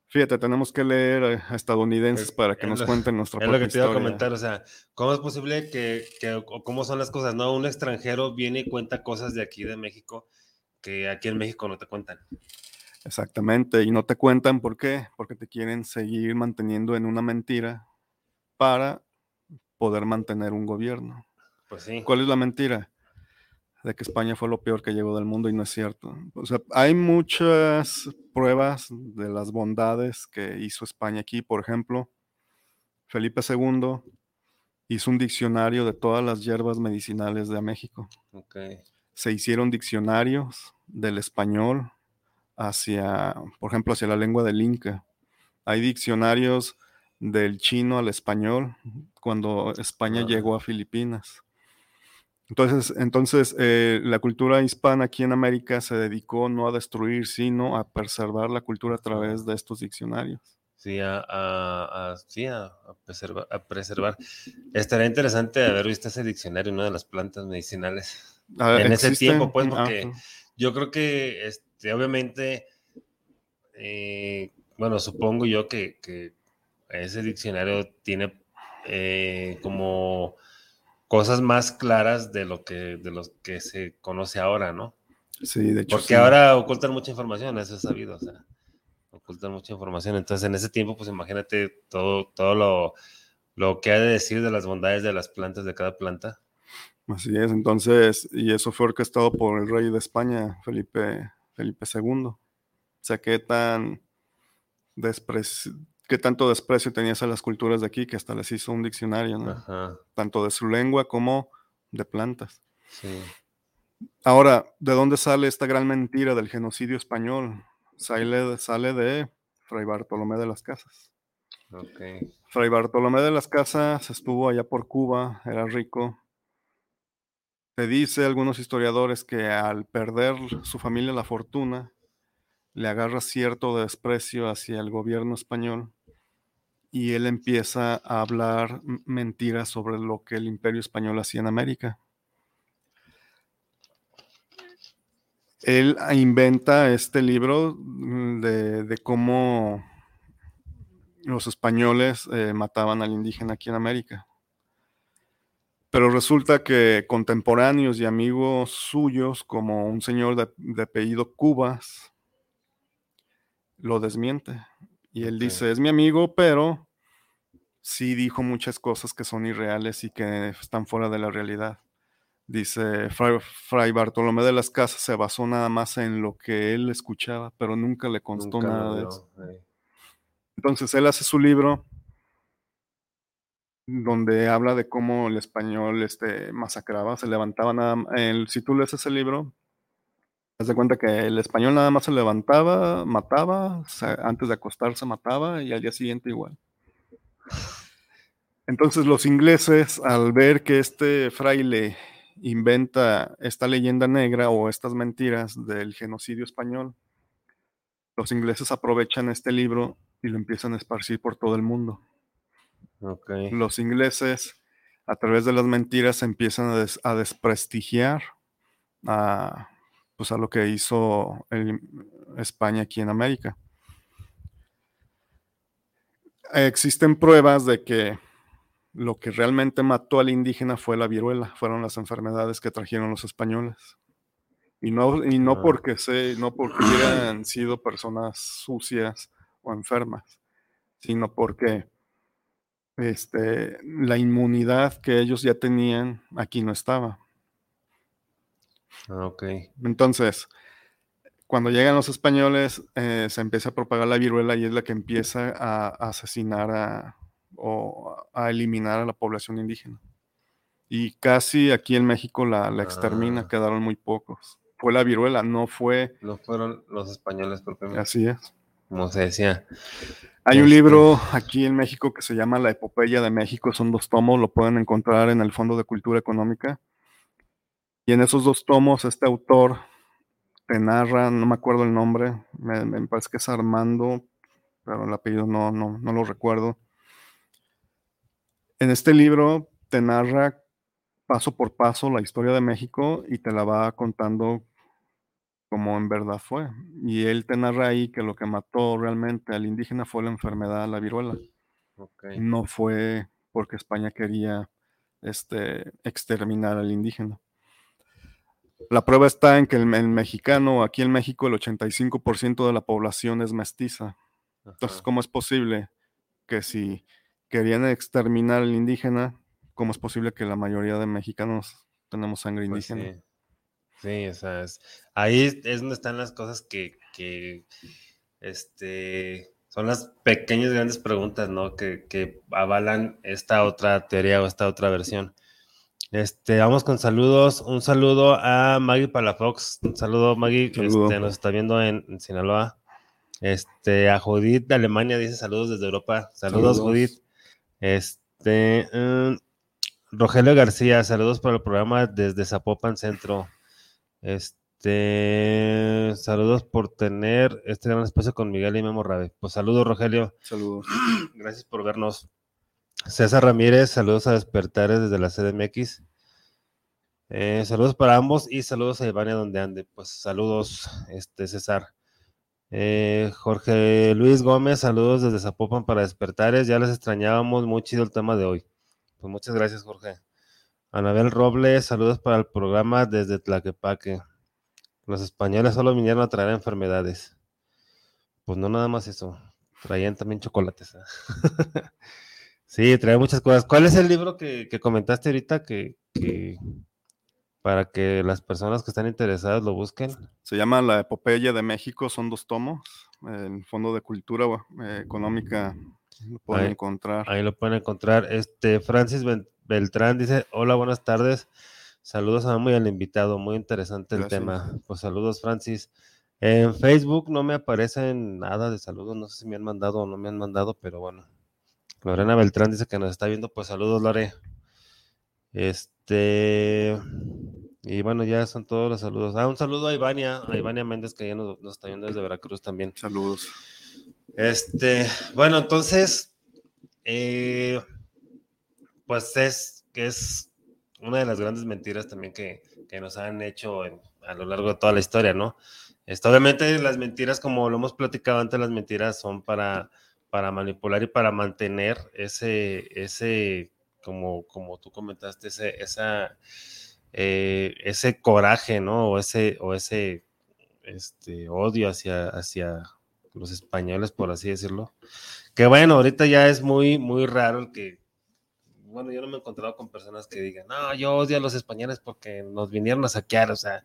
Speaker 3: Fíjate, tenemos que leer a estadounidenses para que nos cuenten nuestra
Speaker 2: Es lo que te iba a comentar, o sea, ¿cómo es posible que, que, o cómo son las cosas? No, un extranjero viene y cuenta cosas de aquí de México que aquí en México no te cuentan.
Speaker 3: Exactamente, y no te cuentan por qué, porque te quieren seguir manteniendo en una mentira para poder mantener un gobierno.
Speaker 2: Pues sí.
Speaker 3: ¿Cuál es la mentira? De que España fue lo peor que llegó del mundo y no es cierto. O sea, hay muchas pruebas de las bondades que hizo España aquí. Por ejemplo, Felipe II hizo un diccionario de todas las hierbas medicinales de México.
Speaker 2: Okay.
Speaker 3: Se hicieron diccionarios del español hacia, por ejemplo, hacia la lengua del Inca. Hay diccionarios del chino al español cuando España llegó a Filipinas. Entonces, entonces eh, la cultura hispana aquí en América se dedicó no a destruir, sino a preservar la cultura a través de estos diccionarios.
Speaker 2: Sí, a, sí, a, preservar, a preservar. Estaría interesante haber visto ese diccionario, una de las plantas medicinales. Ah, en ese tiempo, pues, porque yo creo que este, obviamente, eh, bueno, supongo yo que, ese diccionario tiene eh, como cosas más claras de lo que de los que se conoce ahora, ¿no?
Speaker 3: Sí, de hecho.
Speaker 2: Porque ahora ocultan mucha información, eso es sabido, o sea, ocultan mucha información. Entonces, en ese tiempo, pues imagínate todo, todo lo, lo que ha de decir de las bondades de las plantas, de cada planta.
Speaker 3: Así es, entonces, y eso fue orquestado por el rey de España, Felipe, Felipe II. O sea, qué tan qué tanto desprecio tenías a las culturas de aquí que hasta les hizo un diccionario, ¿no? Tanto de su lengua como de plantas. Sí. Ahora, ¿de dónde sale esta gran mentira del genocidio español? Sale, sale de Fray Bartolomé de las Casas. Okay. Fray Bartolomé de las Casas estuvo allá por Cuba, era rico, se dice algunos historiadores que al perder su familia la fortuna, le agarra cierto desprecio hacia el gobierno español y él empieza a hablar mentiras sobre lo que el imperio español hacía en América. Él inventa este libro mm, de, cómo los españoles eh, mataban al indígena aquí en América. Pero resulta que contemporáneos y amigos suyos, como un señor de, apellido Cubas, lo desmiente. Y él dice, es mi amigo, pero sí dijo muchas cosas que son irreales y que están fuera de la realidad. Dice, Fray, Bartolomé de las Casas se basó nada más en lo que él escuchaba, pero nunca le constó nada de eso. Entonces él hace su libro donde habla de cómo el español este, masacraba, se levantaba nada el, si tú lees ese libro, te das cuenta que el español nada más se levantaba, mataba, antes de acostarse mataba y al día siguiente igual. Entonces los ingleses, al ver que este fraile inventa esta leyenda negra o estas mentiras del genocidio español, los ingleses aprovechan este libro y lo empiezan a esparcir por todo el mundo. Los ingleses, a través de las mentiras, empiezan a, desprestigiar a, pues a lo que hizo España aquí en América. Existen pruebas de que lo que realmente mató al indígena fue la viruela, fueron las enfermedades que trajeron los españoles. Y no, y no, ah. porque, se, no porque hubieran sido personas sucias o enfermas, sino porque este, la inmunidad que ellos ya tenían aquí no estaba.
Speaker 2: Ah, ok.
Speaker 3: Entonces, cuando llegan los españoles, eh, se empieza a propagar la viruela y es la que empieza a, asesinar a, o a eliminar a la población indígena. Y casi aquí en México la, extermina, ah. quedaron muy pocos. Fue la viruela, no fue.
Speaker 2: No fueron los españoles propiamente.
Speaker 3: Así es.
Speaker 2: Como se decía.
Speaker 3: Hay un libro este aquí en México que se llama La Epopeya de México, son dos tomos, lo pueden encontrar en el Fondo de Cultura Económica. Y en esos dos tomos, este autor te narra, no me acuerdo el nombre, me, parece que es Armando, pero el apellido no, no, no lo recuerdo. En este libro te narra paso por paso la historia de México y te la va contando como en verdad fue. Y él te narra ahí que lo que mató realmente al indígena fue la enfermedad, la viruela. No fue porque España quería este, exterminar al indígena. La prueba está en que el, mexicano, aquí en México, el 85% de la población es mestiza. Entonces, ¿cómo es posible que si querían exterminar al indígena, cómo es posible que la mayoría de mexicanos tenemos sangre pues indígena?
Speaker 2: Sí, o sea, ahí es donde están las cosas que, este, son las pequeñas grandes preguntas, ¿no? Que, avalan esta otra teoría o esta otra versión. Este, vamos con saludos. Un saludo a Maggie Palafox. Un saludo, Maggie, que este, nos está viendo en, Sinaloa. Este, a Judith de Alemania dice saludos desde Europa. Saludos, Judith. Este, mm, Rogelio García, saludos para el programa desde Zapopan Centro. Este, saludos por tener este gran espacio con Miguel y Memo Rabe. Pues saludos, Rogelio.
Speaker 3: Saludos. <clears throat>
Speaker 2: Gracias por vernos. César Ramírez, saludos a Despertares desde la CDMX. Eh, saludos para ambos y saludos a Ivania donde ande. Pues saludos, este César. Eh, Jorge Luis Gómez, saludos desde Zapopan para Despertares. Ya les extrañábamos, muy chido el tema de hoy. Pues muchas gracias, Jorge. Anabel Robles, saludos para el programa desde Tlaquepaque. Los españoles solo vinieron a traer enfermedades. Pues no nada más eso, traían también chocolates. ¿eh? <laughs> sí, traían muchas cosas. ¿Cuál es el libro que, comentaste ahorita que, para que las personas que están interesadas lo busquen?
Speaker 3: Se llama La Epopeya de México, son dos tomos. El Fondo de Cultura eh, Económica lo pueden encontrar.
Speaker 2: Ahí lo pueden encontrar. Este Francis Beltrán dice: Hola, buenas tardes. Saludos a muy al invitado, muy interesante el tema. Pues saludos, Francis. En Facebook no me aparecen nada de saludos, no sé si me han mandado o no me han mandado, pero bueno. Lorena Beltrán dice que nos está viendo, pues saludos, Lore. Este. Y bueno, ya son todos los saludos. Ah, un saludo a Ivania, a Ivania Méndez, que ya nos, está viendo desde Veracruz también.
Speaker 3: Saludos.
Speaker 2: Este, bueno, entonces, eh, pues es que es una de las grandes mentiras también que, que nos han hecho a lo largo de toda la historia, ¿no? Esto, obviamente las mentiras, como lo hemos platicado antes, las mentiras son para, para manipular y para mantener ese, ese como, como tú comentaste, ese, esa, eh, ese coraje, ¿no? O ese, o ese este, odio hacia, hacia los españoles, por así decirlo. Que bueno, ahorita ya es muy, muy raro el que, bueno, yo no me he encontrado con personas que digan, no, yo odio a los españoles porque nos vinieron a saquear, o sea,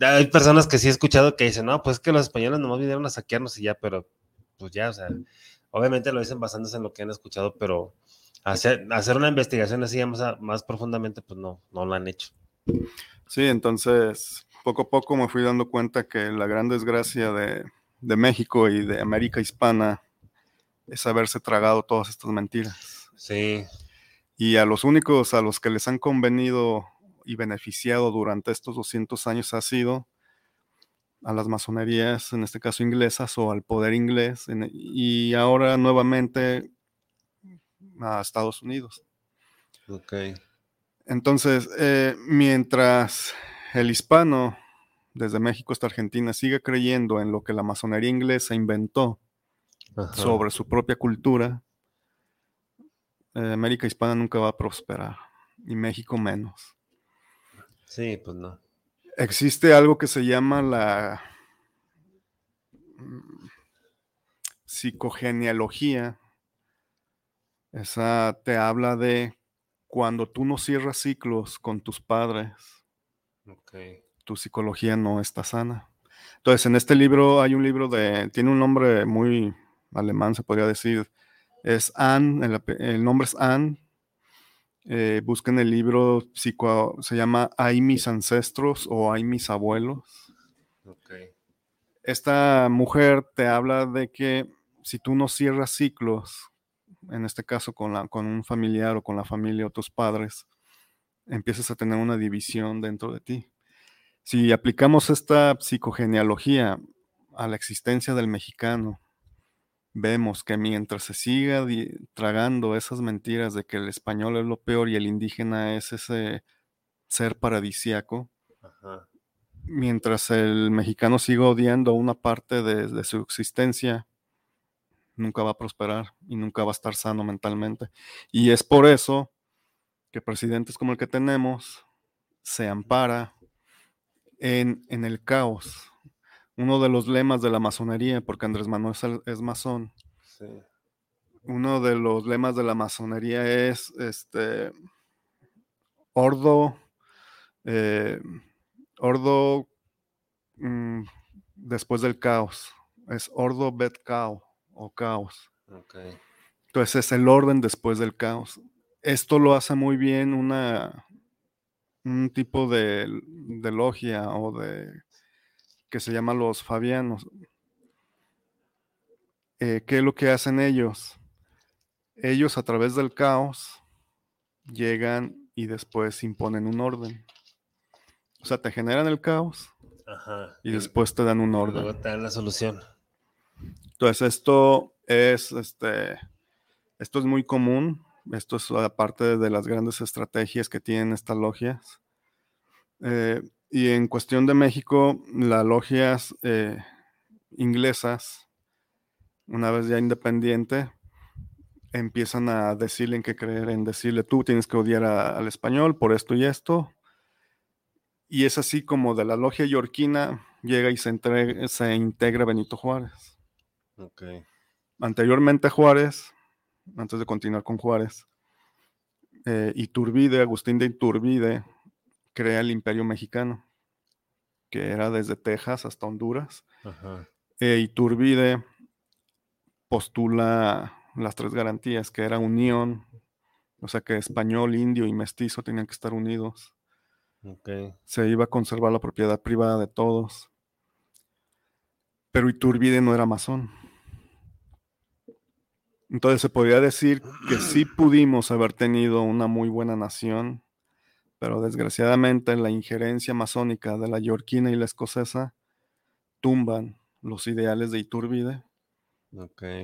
Speaker 2: hay personas que sí he escuchado que dicen, no, pues es que los españoles nomás vinieron a saquearnos y ya, pero pues ya, o sea, obviamente lo dicen basándose en lo que han escuchado, pero hacer, hacer una investigación así más, más profundamente, pues no, no lo han hecho.
Speaker 3: Sí, entonces, poco a poco me fui dando cuenta que la gran desgracia de, de México y de América hispana es haberse tragado todas estas mentiras.
Speaker 2: Sí,
Speaker 3: y a los únicos a los que les han convenido y beneficiado durante estos 200 años ha sido a las masonerías, en este caso inglesas, o al poder inglés, y ahora nuevamente a Estados Unidos.
Speaker 2: Ok.
Speaker 3: Entonces, eh, mientras el hispano, desde México hasta Argentina, sigue creyendo en lo que la masonería inglesa inventó sobre su propia cultura, eh, América Hispana nunca va a prosperar, y México menos.
Speaker 2: Sí, pues no.
Speaker 3: Existe algo que se llama la mm, psicogenealogía. Esa te habla de cuando tú no cierras ciclos con tus padres, tu psicología no está sana. Entonces, en este libro hay un libro de, tiene un nombre muy alemán, se podría decir, es Anne, el, nombre es Anne. Eh, busquen el libro, psico, se llama Hay mis ancestros o Hay mis abuelos. Esta mujer te habla de que si tú no cierras ciclos, en este caso con, la, con un familiar o con la familia o tus padres, empiezas a tener una división dentro de ti. Si aplicamos esta psicogenealogía a la existencia del mexicano, vemos que mientras se siga tragando esas mentiras de que el español es lo peor y el indígena es ese ser paradisiaco, mientras el mexicano siga odiando una parte de, su existencia, nunca va a prosperar y nunca va a estar sano mentalmente. Y es por eso que presidentes como el que tenemos se ampara en, en el caos, uno de los lemas de la masonería, porque Andrés Manuel es, masón. Uno de los lemas de la masonería es este Ordo, eh, Ordo mm, después del caos. Es Ordo bet caos o caos. Entonces es el orden después del caos. Esto lo hace muy bien una, un tipo de, de logia o de que se llama los Fabianos. Eh, ¿Qué es lo que hacen ellos? Ellos a través del caos llegan y después imponen un orden. O sea, te generan el caos y, después te dan un orden.
Speaker 2: Luego te dan la solución.
Speaker 3: Entonces, esto es, este, esto es muy común. Esto es aparte de las grandes estrategias que tienen estas logias. Eh, y en cuestión de México, las logias eh, inglesas, una vez ya independiente, empiezan a decirle en qué creer, en decirle tú tienes que odiar al español por esto y esto. Y es así como de la logia yorquina llega y se, se integra Benito Juárez. Anteriormente Juárez, antes de continuar con Juárez, eh, Iturbide, Agustín de Iturbide, crea el Imperio Mexicano, que era desde Texas hasta Honduras. E Iturbide postula las tres garantías, que era unión, o sea que español, indio y mestizo tenían que estar unidos. Se iba a conservar la propiedad privada de todos. Pero Iturbide no era masón. Entonces se podría decir que sí pudimos haber tenido una muy buena nación, pero desgraciadamente la injerencia masónica de la yorquina y la escocesa tumban los ideales de Iturbide.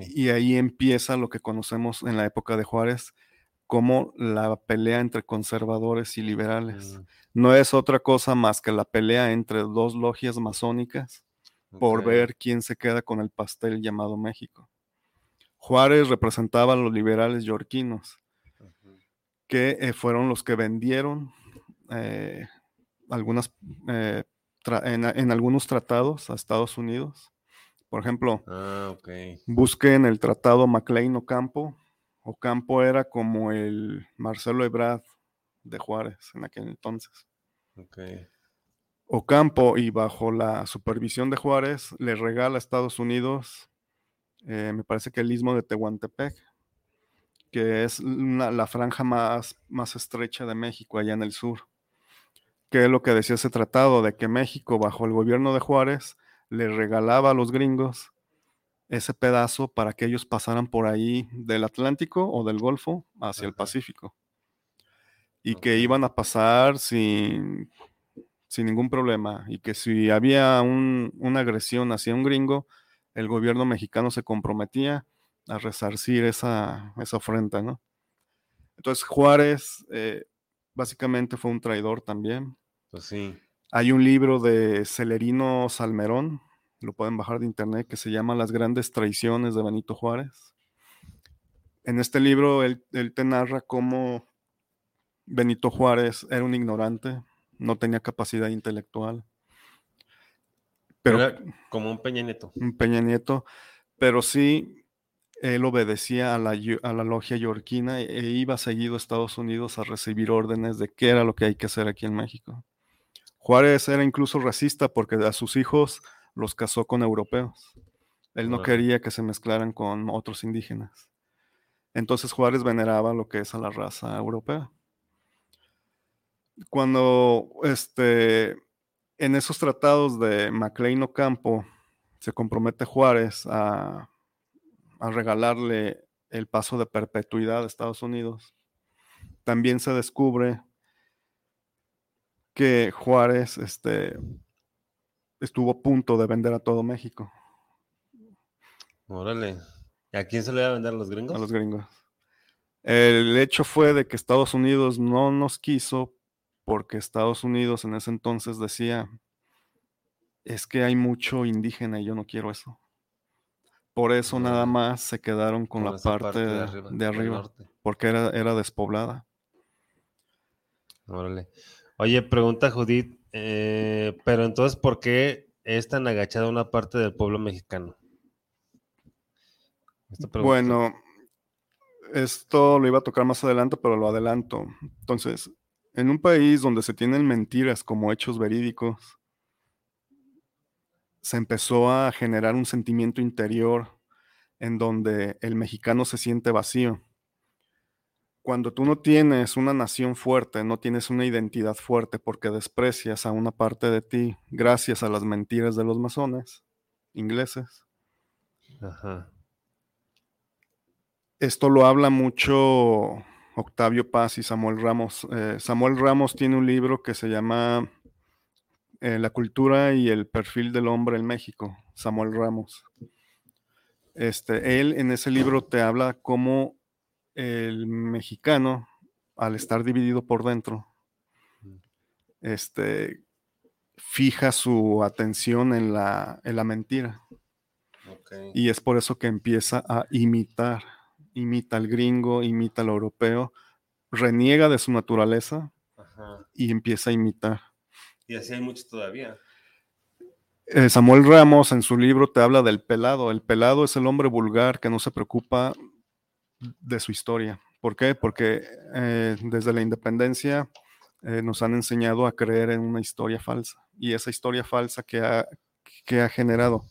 Speaker 3: Y ahí empieza lo que conocemos en la época de Juárez como la pelea entre conservadores y liberales. Mm. No es otra cosa más que la pelea entre dos logias masónicas por ver quién se queda con el pastel llamado México. Juárez representaba a los liberales yorquinos, que eh, fueron los que vendieron eh, algunas, eh, en, algunos tratados a Estados Unidos. Por ejemplo, ah, busquen el tratado MacLean Ocampo. Ocampo era como el Marcelo Ebrard de Juárez en aquel entonces. Ocampo, y bajo la supervisión de Juárez, le regala a Estados Unidos eh, me parece que el istmo de Tehuantepec, que es la franja más, más estrecha de México, allá en el sur. Que es lo que decía ese tratado, de que México, bajo el gobierno de Juárez, le regalaba a los gringos ese pedazo para que ellos pasaran por ahí del Atlántico o del Golfo hacia el Pacífico. Y que iban a pasar sin, sin ningún problema. Y que si había una agresión hacia un gringo, el gobierno mexicano se comprometía a resarcir esa, esa ofrenda, ¿no? Entonces Juárez eh, básicamente fue un traidor también.
Speaker 2: Pues sí.
Speaker 3: Hay un libro de Celerino Salmerón, lo pueden bajar de internet, que se llama Las grandes traiciones de Benito Juárez. En este libro él, él te narra cómo Benito Juárez era un ignorante, no tenía capacidad intelectual
Speaker 2: pero, como un Peña Nieto.
Speaker 3: Un Peña Nieto, pero sí él obedecía a la, a la logia yorquina e iba seguido a Estados Unidos a recibir órdenes de qué era lo que hay que hacer aquí en México. Juárez era incluso racista porque a sus hijos los casó con europeos. Él no quería que se mezclaran con otros indígenas. Entonces Juárez veneraba lo que es a la raza europea. Cuando este, en esos tratados de MacLean Ocampo se compromete Juárez a, regalarle el paso de perpetuidad a Estados Unidos. También se descubre que Juárez este, estuvo a punto de vender a todo México.
Speaker 2: Órale. ¿Y a quién se le iba a vender a los gringos?
Speaker 3: A los gringos. El hecho fue de que Estados Unidos no nos quiso porque Estados Unidos en ese entonces decía, es que hay mucho indígena y yo no quiero eso. Por eso nada más se quedaron con, la parte, de arriba, porque era, era despoblada.
Speaker 2: Órale. Oye, pregunta Judith, eh, pero entonces, ¿por qué es tan agachada una parte del pueblo mexicano?
Speaker 3: Bueno, esto lo iba a tocar más adelante, pero lo adelanto. Entonces, en un país donde se tienen mentiras como hechos verídicos, se empezó a generar un sentimiento interior en donde el mexicano se siente vacío. Cuando tú no tienes una nación fuerte, no tienes una identidad fuerte porque desprecias a una parte de ti gracias a las mentiras de los masones ingleses. Esto lo habla mucho Octavio Paz y Samuel Ramos. Eh, Samuel Ramos tiene un libro que se llama eh, La cultura y el perfil del hombre en México, Samuel Ramos. Este, él en ese libro te habla cómo el mexicano, al estar dividido por dentro, este, fija su atención en la, en la mentira. Y es por eso que empieza a imitar imita al gringo, imita al europeo, reniega de su naturaleza y empieza a imitar.
Speaker 2: Y así hay muchos todavía.
Speaker 3: Eh, Samuel Ramos en su libro te habla del pelado. El pelado es el hombre vulgar que no se preocupa de su historia. ¿Por qué? Porque eh, desde la independencia eh, nos han enseñado a creer en una historia falsa. Y esa historia falsa que ha, que ha generado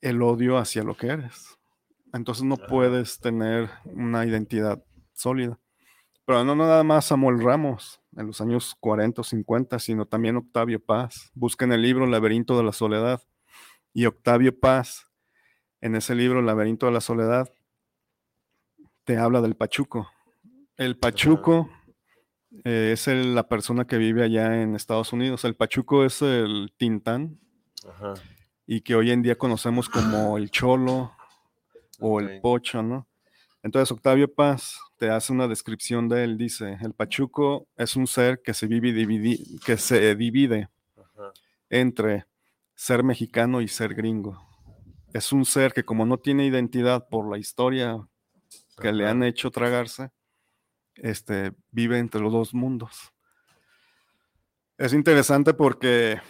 Speaker 3: el odio hacia lo que eres. Entonces no puedes tener una identidad sólida. Pero no, nada más Samuel Ramos en los años 40 o 50, sino también Octavio Paz. Busquen el libro Laberinto de la Soledad. Y Octavio Paz, en ese libro Laberinto de la Soledad, te habla del Pachuco. El Pachuco eh, es la persona que vive allá en Estados Unidos. El Pachuco es el Tintán. Y que hoy en día conocemos como el Cholo o el Pocho, ¿no? Entonces Octavio Paz te hace una descripción de él, dice, el Pachuco es un ser que se, vive que se divide entre ser mexicano y ser gringo. Es un ser que como no tiene identidad por la historia que le han hecho tragarse, este, vive entre los dos mundos. Es interesante porque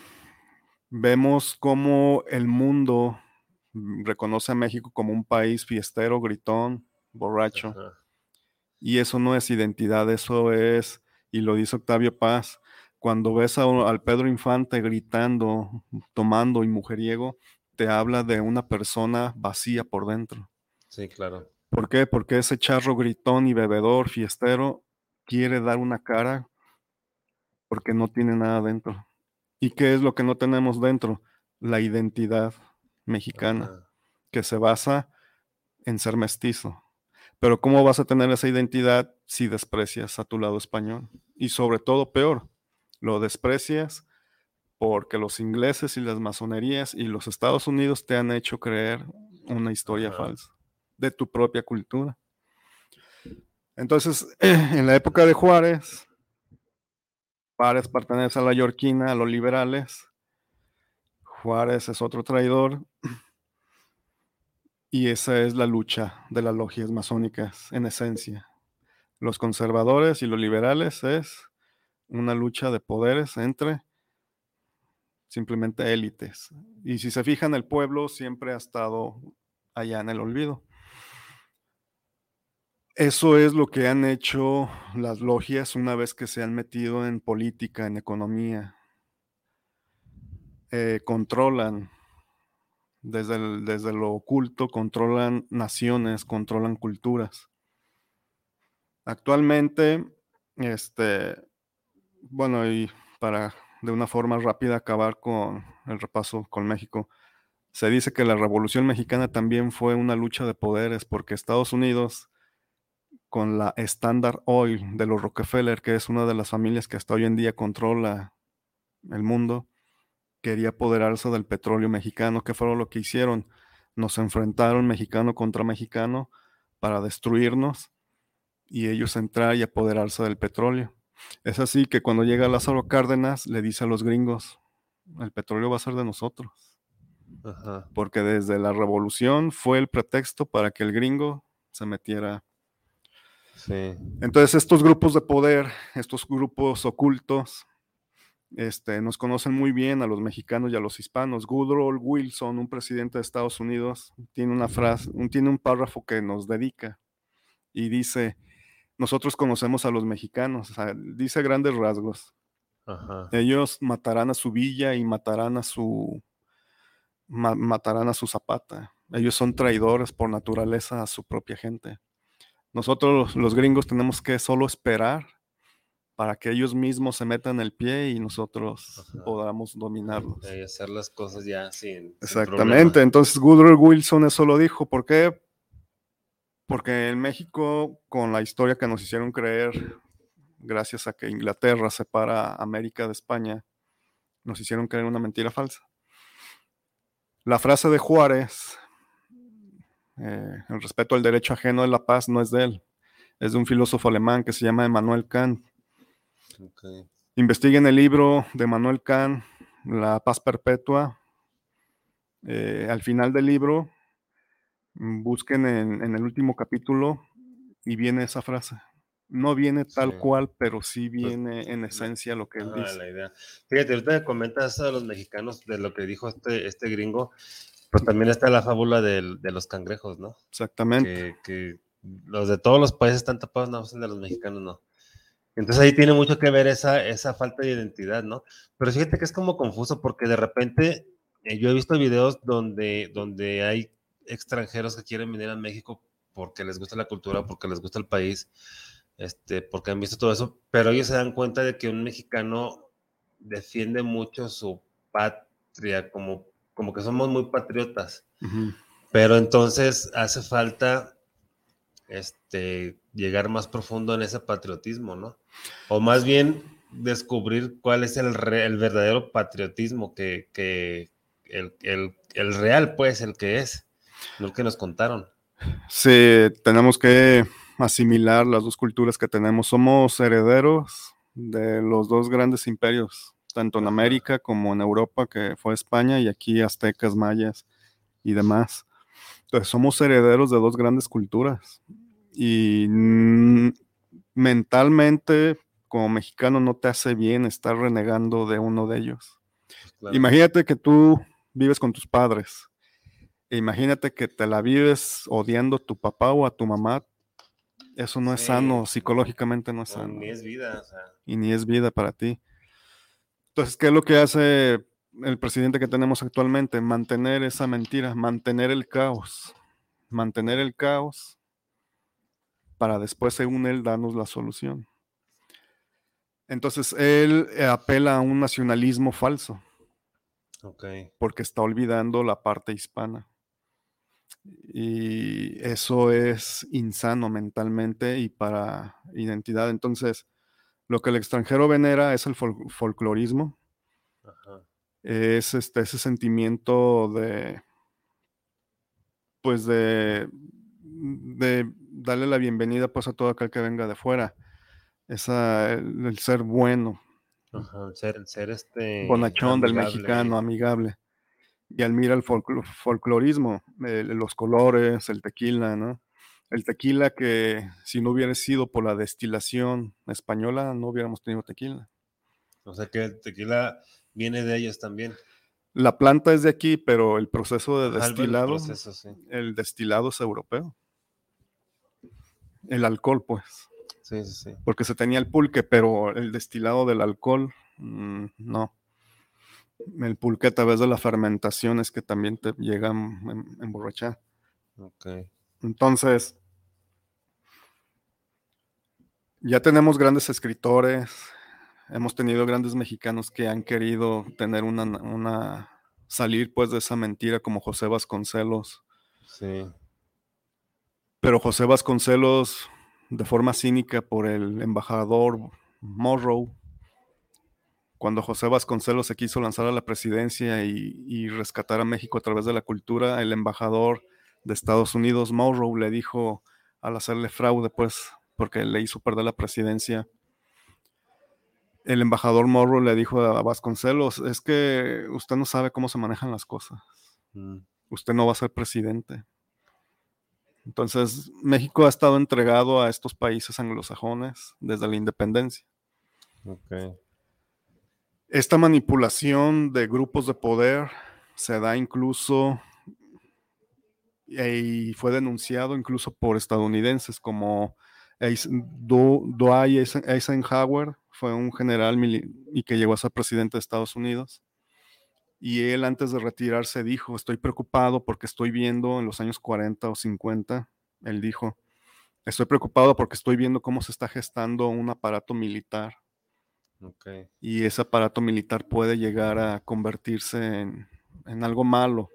Speaker 3: vemos cómo el mundo reconoce a México como un país fiestero, gritón, borracho. Y eso no es identidad, eso es, y lo dice Octavio Paz, cuando ves al Pedro Infante gritando, tomando y mujeriego, te habla de una persona vacía por dentro.
Speaker 2: Sí, claro.
Speaker 3: ¿Por qué? Porque ese charro gritón y bebedor, fiestero, quiere dar una cara porque no tiene nada dentro. ¿Y qué es lo que no tenemos dentro? La identidad mexicana, que se basa en ser mestizo. Pero ¿cómo vas a tener esa identidad si desprecias a tu lado español? Y sobre todo, peor, lo desprecias porque los ingleses y las masonerías y los Estados Unidos te han hecho creer una historia falsa de tu propia cultura. Entonces, <clears throat> en la época de Juárez, Juárez pertenece a la yorquina, a los liberales. Juárez es otro traidor y esa es la lucha de las logias masónicas en esencia. Los conservadores y los liberales es una lucha de poderes entre simplemente élites. Y si se fijan, el pueblo siempre ha estado allá en el olvido. Eso es lo que han hecho las logias una vez que se han metido en política, en economía. Eh, controlan desde, desde lo oculto, controlan naciones, controlan culturas. Actualmente, este, bueno, y para de una forma rápida acabar con el repaso con México, se dice que la Revolución Mexicana también fue una lucha de poderes porque Estados Unidos, con la Standard Oil de los Rockefeller, que es una de las familias que hasta hoy en día controla el mundo, quería apoderarse del petróleo mexicano. ¿Qué fue lo que hicieron? Nos enfrentaron mexicano contra mexicano para destruirnos y ellos entrar y apoderarse del petróleo. Es así que cuando llega Lázaro Cárdenas le dice a los gringos, el petróleo va a ser de nosotros. Porque desde la revolución fue el pretexto para que el gringo se metiera. Entonces estos grupos de poder, estos grupos ocultos, este, nos conocen muy bien a los mexicanos y a los hispanos. Woodrow Wilson, un presidente de Estados Unidos, tiene una frase, un, tiene un párrafo que nos dedica y dice, nosotros conocemos a los mexicanos, dice grandes rasgos. Ellos matarán a su villa y matarán a su matarán a su zapata. Ellos son traidores por naturaleza a su propia gente. Nosotros los gringos tenemos que solo esperar para que ellos mismos se metan el pie y nosotros podamos dominarlos.
Speaker 2: Y hacer las cosas ya sin.
Speaker 3: Exactamente. Entonces Woodrow Wilson eso lo dijo. ¿Por qué? Porque en México, con la historia que nos hicieron creer, gracias a que Inglaterra separa América de España, nos hicieron creer una mentira falsa. La frase de Juárez, eh, el respeto al derecho ajeno de la paz, no es de él, es de un filósofo alemán que se llama Emmanuel Kant Investiguen el libro de Manuel Kant, La paz perpetua. Eh, al final del libro Busquen en, en el último capítulo y viene esa frase. No viene tal
Speaker 2: Sí.
Speaker 3: cual, pero sí
Speaker 2: Pues,
Speaker 3: viene en esencia lo que él
Speaker 2: Ah,
Speaker 3: dice.
Speaker 2: la idea. Fíjate, ahorita comentas de los mexicanos, de lo que dijo este, este gringo, pues también está la fábula del- de los cangrejos, ¿no?
Speaker 3: Exactamente.
Speaker 2: Que, que los de todos los países están tapados, no, de los mexicanos no. Entonces ahí tiene mucho que ver esa, esa falta de identidad, ¿no? Pero fíjate que es como confuso porque de repente eh, yo he visto videos donde, donde hay extranjeros que quieren venir a México porque les gusta la cultura, porque les gusta el país, este, porque han visto todo eso, pero ellos se dan cuenta de que un mexicano defiende mucho su patria, como, como que somos muy patriotas. Pero entonces hace falta este, llegar más profundo en ese patriotismo, ¿no? O más bien descubrir cuál es el, re- el verdadero patriotismo que, que el, el- el real, pues, el que es, no el que nos contaron.
Speaker 3: Sí, tenemos que asimilar las dos culturas que tenemos. Somos herederos de los dos grandes imperios, tanto en. América como en Europa, que fue España, y aquí aztecas, mayas y demás. Entonces, somos herederos de dos grandes culturas. Y mentalmente, como mexicano, no te hace bien estar renegando de uno de ellos.
Speaker 2: Pues, claro.
Speaker 3: Imagínate que tú vives con tus padres. e imagínate que te la vives odiando a tu papá o a tu mamá. Eso no es sano, psicológicamente no es
Speaker 2: No,
Speaker 3: sano.
Speaker 2: ni es vida, o sea,
Speaker 3: Y ni es vida para ti. Entonces, ¿qué es lo que hace el presidente que tenemos actualmente? Mantener esa mentira, mantener el caos. Mantener el caos para después, según él, darnos la solución. Entonces, él eh, apela a un nacionalismo falso porque está olvidando la parte hispana. Y eso es insano mentalmente y para identidad. Entonces, lo que el extranjero venera es el fol- folclorismo,
Speaker 2: Ajá.
Speaker 3: es este, ese sentimiento de, pues de, de darle la bienvenida pues a todo aquel que venga de fuera. Esa, el, el ser bueno,
Speaker 2: Ajá, el ser, el ser este.
Speaker 3: bonachón del mexicano, amigable. Y admira el folclo- folclorismo, eh, los colores, el tequila, ¿no? El tequila que si no hubiera sido por la destilación española, no hubiéramos tenido tequila.
Speaker 2: O sea que el tequila viene de ellos también.
Speaker 3: La planta es de aquí, pero el proceso de
Speaker 2: Ajá, el
Speaker 3: destilado,
Speaker 2: proceso, sí.
Speaker 3: el destilado es europeo. El alcohol, pues,
Speaker 2: Sí, sí, sí.
Speaker 3: porque se tenía el pulque, pero el destilado del alcohol, mm, no. El pulque a través de la fermentación es que también te llega a em- emborrachar.
Speaker 2: Ok.
Speaker 3: Entonces, ya tenemos grandes escritores, hemos tenido grandes mexicanos que han querido tener una, una salir pues de esa mentira como José Vasconcelos,
Speaker 2: Sí.
Speaker 3: Pero José Vasconcelos de forma cínica por el embajador Morrow, cuando José Vasconcelos se quiso lanzar a la presidencia y, y rescatar a México a través de la cultura, el embajador de Estados Unidos, Morrow, le dijo al hacerle fraude, pues, porque le hizo perder la presidencia, el embajador Morrow le dijo a Vasconcelos, es que usted no sabe cómo se manejan las cosas,
Speaker 2: Mm,
Speaker 3: usted no va a ser presidente. Entonces, México ha estado entregado a estos países anglosajones desde la independencia. Esta manipulación de grupos de poder se da incluso y fue denunciado incluso por estadounidenses como Dwight Eisen- Eisenhower, fue un general y que llegó a ser presidente de Estados Unidos. Y él antes de retirarse dijo, estoy preocupado porque estoy viendo en los años 40 o 50, él dijo, estoy preocupado porque estoy viendo cómo se está gestando un aparato militar
Speaker 2: Ok.
Speaker 3: y ese aparato militar puede llegar a convertirse en, en algo malo.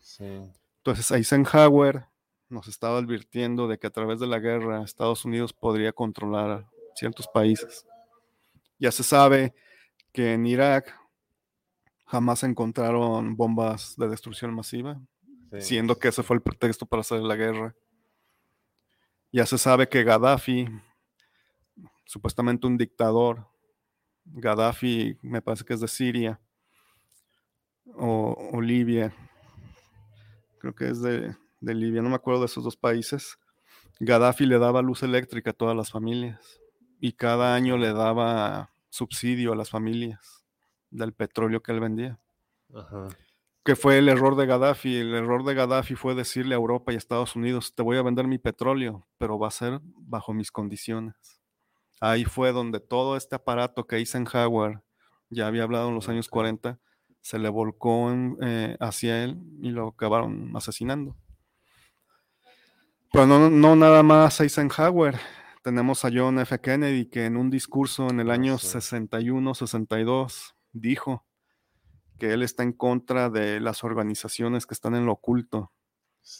Speaker 2: Sí.
Speaker 3: Entonces Eisenhower nos estaba advirtiendo de que a través de la guerra Estados Unidos podría controlar ciertos países. Ya se sabe que en Irak jamás encontraron bombas de destrucción masiva,
Speaker 2: sí.
Speaker 3: siendo que ese fue el pretexto para hacer la guerra. Ya se sabe que Gaddafi, supuestamente un dictador, Gaddafi me parece que es de Siria o, o Libia, creo que es de, de Libia, no me acuerdo de esos dos países, Gaddafi le daba luz eléctrica a todas las familias y cada año le daba subsidio a las familias del petróleo que él vendía. Ajá. Que fue el error de Gaddafi. El error de Gaddafi fue decirle a Europa y a Estados Unidos, te voy a vender mi petróleo, pero va a ser bajo mis condiciones. Ahí fue donde todo este aparato que Eisenhower ya había hablado en los años 40, se le volcó eh, hacia él y lo acabaron asesinando. Pero no, no nada más Eisenhower. Tenemos a John F. Kennedy que en un discurso en el año 61-62 dijo que él está en contra de las organizaciones que están en lo oculto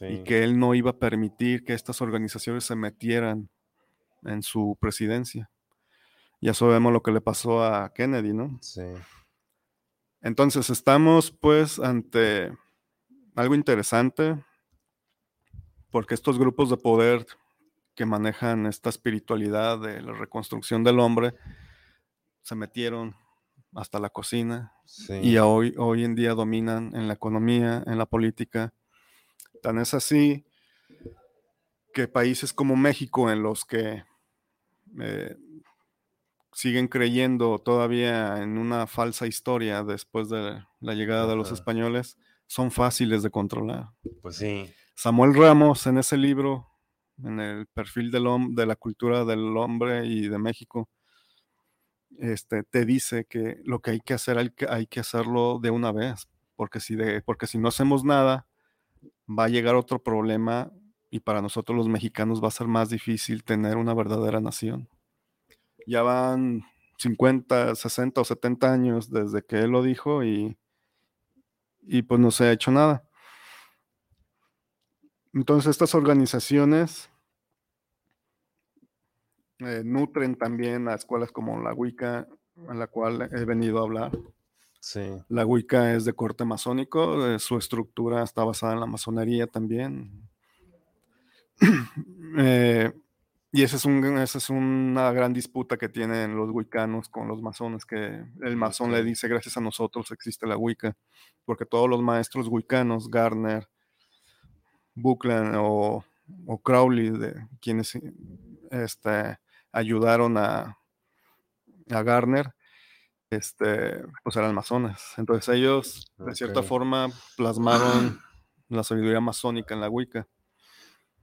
Speaker 3: y que él no iba a permitir que estas organizaciones se metieran en su presidencia. Ya sabemos lo que le pasó a Kennedy, ¿no? Sí. Entonces estamos pues ante algo interesante porque estos grupos de poder que manejan esta espiritualidad de la reconstrucción del hombre se metieron hasta la cocina y hoy, hoy en día dominan en la economía, en la política. Tan es así que países como México, en los que eh, siguen creyendo todavía en una falsa historia después de la llegada de los españoles, son fáciles de controlar.
Speaker 2: Pues sí.
Speaker 3: Samuel Ramos en ese libro, en el perfil del de la cultura del hombre y de México, este, te dice que lo que hay que hacer hay que, hacerlo de una vez, porque si, porque si no hacemos nada, va a llegar otro problema y para nosotros los mexicanos va a ser más difícil tener una verdadera nación ya van 50, 60 o 70 años desde que él lo dijo y, y pues no se ha hecho nada. Entonces estas organizaciones eh, nutren también a escuelas como la Wicca, a la cual he venido a hablar. La Wicca es de corte masónico, eh, su estructura está basada en la masonería también. <clears throat> eh, y esa es, un, esa es una gran disputa que tienen los wicanos con los masones, que el masón le dice, gracias a nosotros existe la Wicca, porque todos los maestros wicanos, Garner, Buckland o, Crowley, de, quienes este, ayudaron a, a Garner, este, pues eran masones. Entonces ellos, de cierta forma, plasmaron <clears throat> la sabiduría masónica en la Wicca.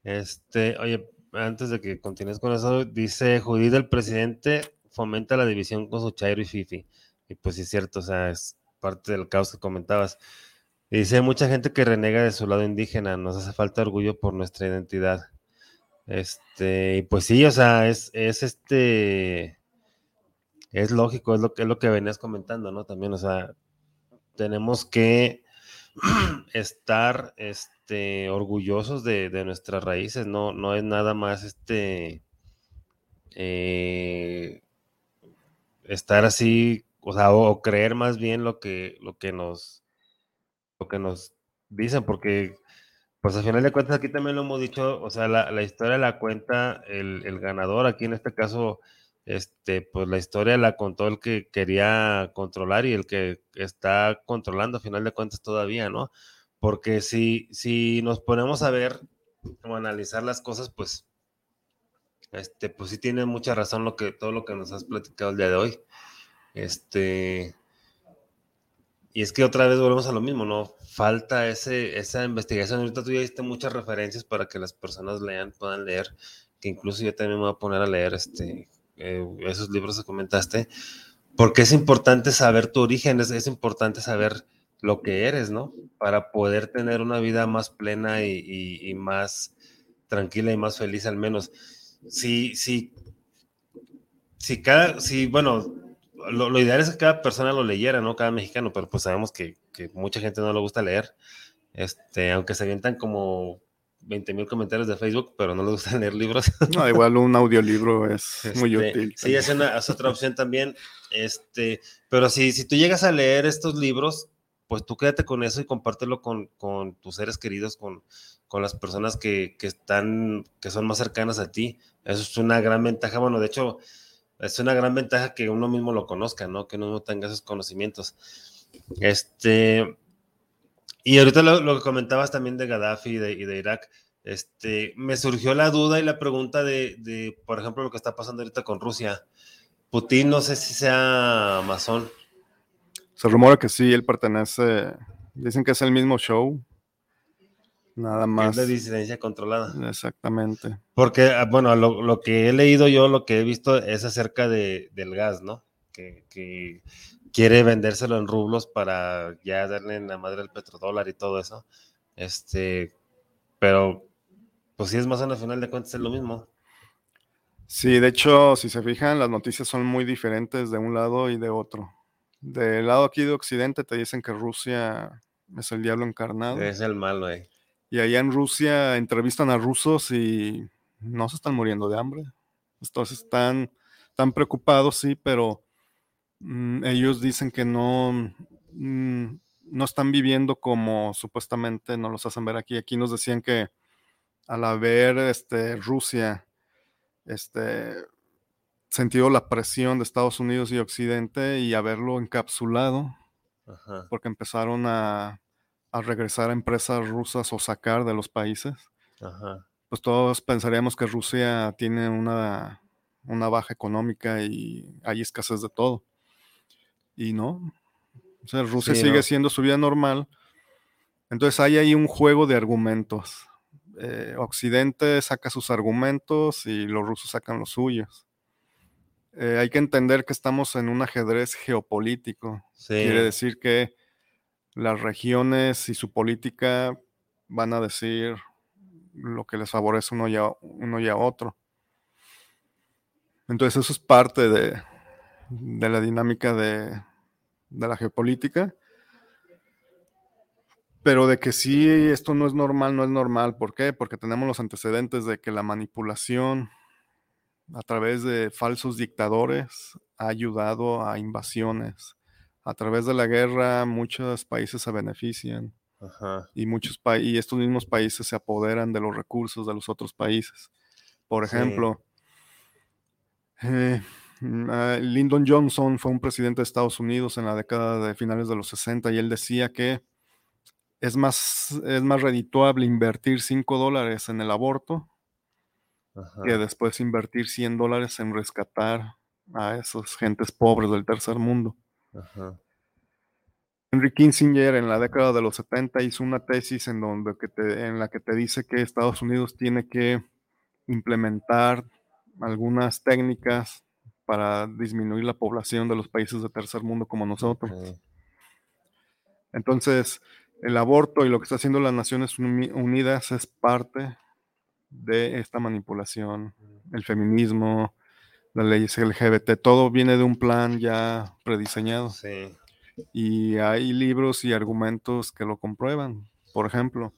Speaker 2: Este, oye, antes de que continúes con eso, dice Judith, el presidente fomenta la división con su Chairo y Fifi. Y pues sí es cierto, o sea, es parte del caos que comentabas. dice, mucha gente que renega de su lado indígena, nos hace falta orgullo por nuestra identidad. Este, pues sí, o sea, es, es este, es lógico, es lo, es lo que venías comentando, ¿no? También, o sea, tenemos que <clears throat> estar, este, orgullosos de, nuestras raíces, no, no es nada más este eh, estar así, o sea, o creer más bien lo que, lo que nos lo que nos dicen, porque pues al final de cuentas aquí también lo hemos dicho, o sea, la, historia la cuenta el, el, ganador, aquí en este caso, este, pues la historia la contó el que quería controlar y el que está controlando a final de cuentas todavía, ¿no? Porque si, si nos ponemos a ver o analizar las cosas, pues, este, pues sí tiene mucha razón lo que, todo lo que nos has platicado el día de hoy. Este, y es que otra vez volvemos a lo mismo, ¿no? Falta ese, esa investigación. Ahorita tú ya diste muchas referencias para que las personas lean, puedan leer, que incluso yo también me voy a poner a leer este, eh, esos libros que comentaste, porque es importante saber tu origen, es, es importante saber lo que eres, ¿no? Para poder tener una vida más plena y, más tranquila y más feliz al menos. Si, si, si cada, si, bueno, lo, ideal es que cada persona lo leyera, ¿no? Cada mexicano, pero pues sabemos que, mucha gente no le gusta leer, este, aunque se avientan como 20 mil comentarios de Facebook, pero no les gusta <laughs> leer libros.
Speaker 3: No, igual un audiolibro es muy este, útil.
Speaker 2: Sí, es, una, es otra opción también, este, pero si, si tú llegas a leer estos libros, pues tú quédate con eso y compártelo con, tus seres queridos, con, las personas que, están, que son más cercanas a ti. Eso es una gran ventaja. Bueno, de hecho, es una gran ventaja que uno mismo lo conozca, ¿no? Que uno tenga esos conocimientos. Este, Y ahorita lo, que comentabas también de Gaddafi y de, Irak, este, me surgió la duda y la pregunta de, por ejemplo, lo que está pasando ahorita con Rusia. Putin, no sé si sea masón.
Speaker 3: Se rumora que sí, él pertenece, dicen que es el mismo show, Nada más.
Speaker 2: Es de disidencia controlada.
Speaker 3: Exactamente.
Speaker 2: Porque, ah, bueno, lo, que he leído yo, lo que he visto es acerca de, del gas, ¿no? Que, quiere vendérselo en rublos para ya darle en la madre el petrodólar y todo eso. Este, pero, pues sí es más en la final de cuentas es lo mismo.
Speaker 3: Sí, de hecho, si se fijan, las noticias son muy diferentes de un lado y de otro. Del lado aquí de Occidente te dicen que Rusia es el diablo encarnado.
Speaker 2: Es el malo ahí.
Speaker 3: Y allá en Rusia entrevistan a rusos y no se están muriendo de hambre. Entonces están, tan preocupados, sí, pero mm, ellos dicen que no, mm, no están viviendo como supuestamente nos los hacen ver aquí. Aquí nos decían que al haber este, Rusia este, sentido la presión de Estados Unidos y Occidente y haberlo encapsulado, porque empezaron a a regresar a empresas rusas o sacar de los países, pues todos pensaríamos que Rusia tiene una, una baja económica y hay escasez de todo. Y no. O sea, Rusia sigue siendo su vida normal. Entonces hay ahí un juego de argumentos. Eh, Occidente saca sus argumentos y los rusos sacan los suyos. Eh, hay que entender que estamos en un ajedrez geopolítico. Quiere decir que las regiones y su política van a decir lo que les favorece uno y a, uno otro. Entonces eso es parte de, la dinámica de, de, la geopolítica. Pero de que sí, esto no es normal, no es normal. ¿Por qué? Porque tenemos los antecedentes de que la manipulación a través de falsos dictadores ha ayudado a invasiones, a través de la guerra muchos países se benefician y muchos y estos mismos países se apoderan de los recursos de los otros países. Por ejemplo, eh, ah, Lyndon Johnson fue un presidente de Estados Unidos en la década de finales de los 60 y él decía que es más, es más redituable invertir 5 dólares en el aborto que después invertir 100 dólares en rescatar a esos gentes pobres del tercer mundo. Henry Kissinger en la década de los 70 hizo una tesis en, donde que en la que te dice que Estados Unidos tiene que implementar algunas técnicas para disminuir la población de los países de tercer mundo como nosotros. Entonces, el aborto y lo que está haciendo las Naciones Unidas es parte de esta manipulación. El feminismo, las leyes LGBT, todo viene de un plan ya prediseñado.
Speaker 2: Sí.
Speaker 3: Y hay libros y argumentos que lo comprueban. Por ejemplo,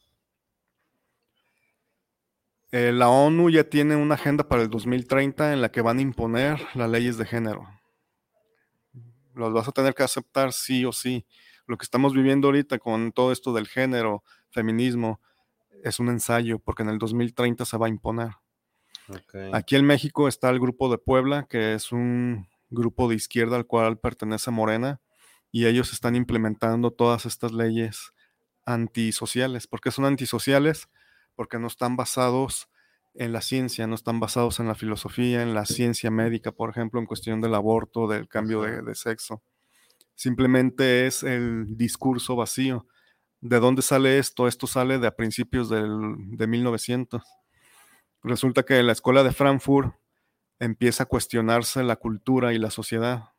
Speaker 3: eh, la ONU ya tiene una agenda para el 2030 en la que van a imponer las leyes de género. Los vas a tener que aceptar sí o sí. Lo que estamos viviendo ahorita con todo esto del género, feminismo, es un ensayo porque en el 2030 se va a imponer. Aquí en México está el grupo de Puebla, que es un grupo de izquierda al cual pertenece Morena, y ellos están implementando todas estas leyes antisociales. ¿Por qué son antisociales? Porque no están basados en la ciencia, no están basados en la filosofía, en la ciencia médica, por ejemplo, en cuestión del aborto, del cambio de, sexo. Simplemente es el discurso vacío. ¿De dónde sale esto? Esto sale de a principios del, de 1900 resulta que la escuela de Frankfurt empieza a cuestionarse la cultura y la sociedad.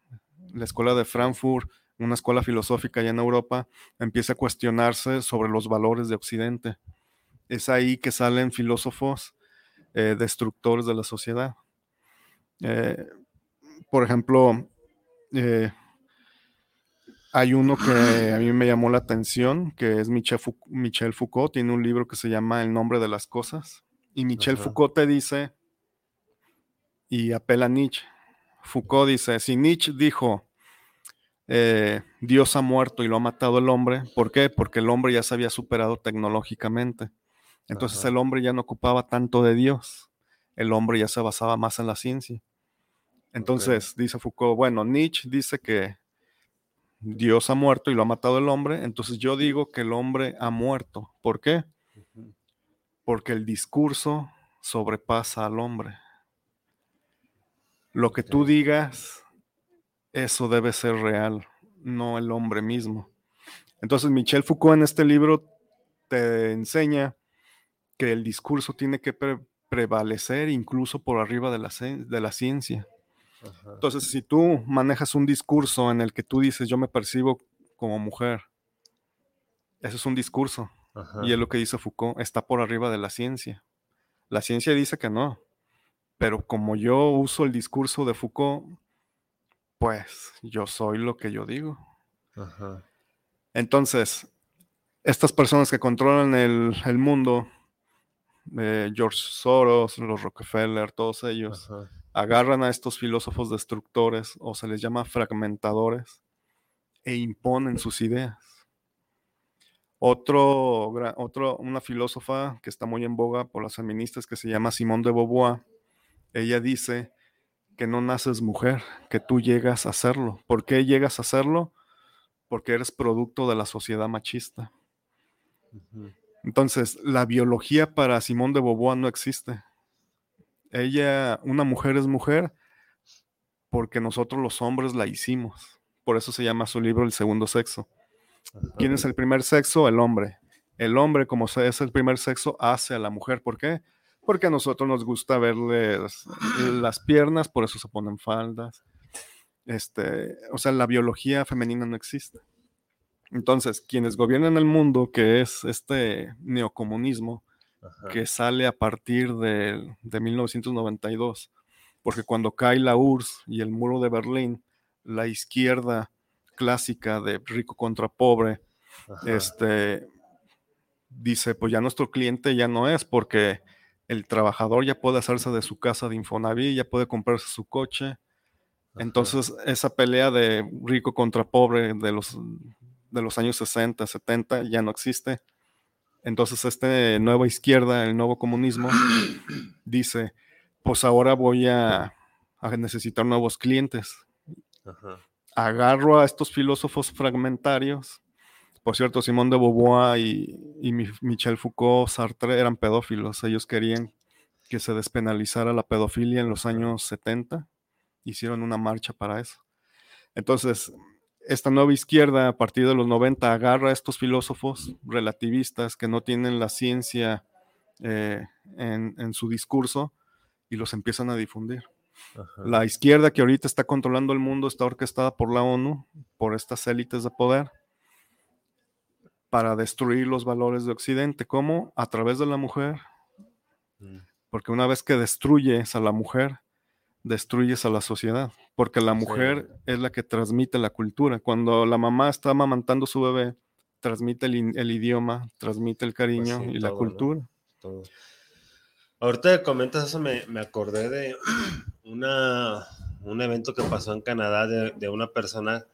Speaker 3: La escuela de Frankfurt, una escuela filosófica allá en Europa, empieza a cuestionarse sobre los valores de Occidente. Es ahí que salen filósofos eh, destructores de la sociedad. Eh, por ejemplo, eh, hay uno que a mí me llamó la atención, que es Michel Foucault, tiene un libro que se llama El nombre de las cosas y Michel Foucault te dice, y apela a Nietzsche. Foucault dice, si Nietzsche dijo, eh, Dios ha muerto y lo ha matado el hombre, ¿por qué? Porque el hombre ya se había superado tecnológicamente. Entonces el hombre ya no ocupaba tanto de Dios, el hombre ya se basaba más en la ciencia. Entonces, dice Foucault, bueno, Nietzsche dice que Dios ha muerto y lo ha matado el hombre, entonces yo digo que el hombre ha muerto. ¿Por qué? Porque el discurso sobrepasa al hombre. Lo que tú digas, eso debe ser real, no el hombre mismo. Entonces Michel Foucault en este libro te enseña que el discurso tiene que prevalecer incluso por arriba de la, de la ciencia. Entonces, si tú manejas un discurso en el que tú dices, yo me percibo como mujer, eso es un discurso. Y es lo que dice Foucault, está por arriba de la ciencia. La ciencia dice que no, pero como yo uso el discurso de Foucault, pues yo soy lo que yo digo. Entonces, estas personas que controlan el, mundo, eh, George Soros, los Rockefeller, todos ellos, agarran a estos filósofos destructores o se les llama fragmentadores e imponen sus ideas. Otro, otro, una filósofa que está muy en boga por las feministas que se llama Simone de Beauvoir, ella dice que no naces mujer, que tú llegas a hacerlo. ¿Por qué llegas a hacerlo? Porque eres producto de la sociedad machista. Entonces, la biología para Simone de Beauvoir no existe. Ella, una mujer es mujer porque nosotros los hombres la hicimos. Por eso se llama su libro El segundo sexo. ¿Quién es el primer sexo? El hombre. El hombre, como es el primer sexo, hace a la mujer. ¿Por qué? Porque a nosotros nos gusta verles las piernas, por eso se ponen faldas. Este, o sea, la biología femenina no existe. Entonces, quienes gobiernan el mundo, que es este neocomunismo, que sale a partir de, 1992, porque cuando cae la URSS y el muro de Berlín, la izquierda clásica de rico contra pobre, este dice, pues ya nuestro cliente ya no es porque el trabajador ya puede hacerse de su casa de Infonavit, ya puede comprarse su coche. Entonces, esa pelea de rico contra pobre de los, de los años 60, 70 ya no existe. Entonces, esta nueva izquierda, el nuevo comunismo, <coughs> dice, pues ahora voy a, necesitar nuevos clientes. Agarro a estos filósofos fragmentarios. Por cierto, Simón de Beauvoir y, Michel Foucault, Sartre eran pedófilos. Ellos querían que se despenalizara la pedofilia en los años 70. Hicieron una marcha para eso. Entonces, esta nueva izquierda a partir de los 90 agarra a estos filósofos relativistas que no tienen la ciencia eh, en, su discurso y los empiezan a difundir. La izquierda que ahorita está controlando el mundo está orquestada por la ONU, por estas élites de poder, para destruir los valores de Occidente. ¿Cómo? A través de la mujer. Mm. Porque una vez que destruyes a la mujer, destruyes a la sociedad, porque la mujer es la que transmite la cultura. Cuando la mamá está amamantando a su bebé, transmite el, idioma, transmite el pues cariño y la cultura.
Speaker 2: Ahorita que comentas eso, me, acordé de una, un evento que pasó en Canadá de, una persona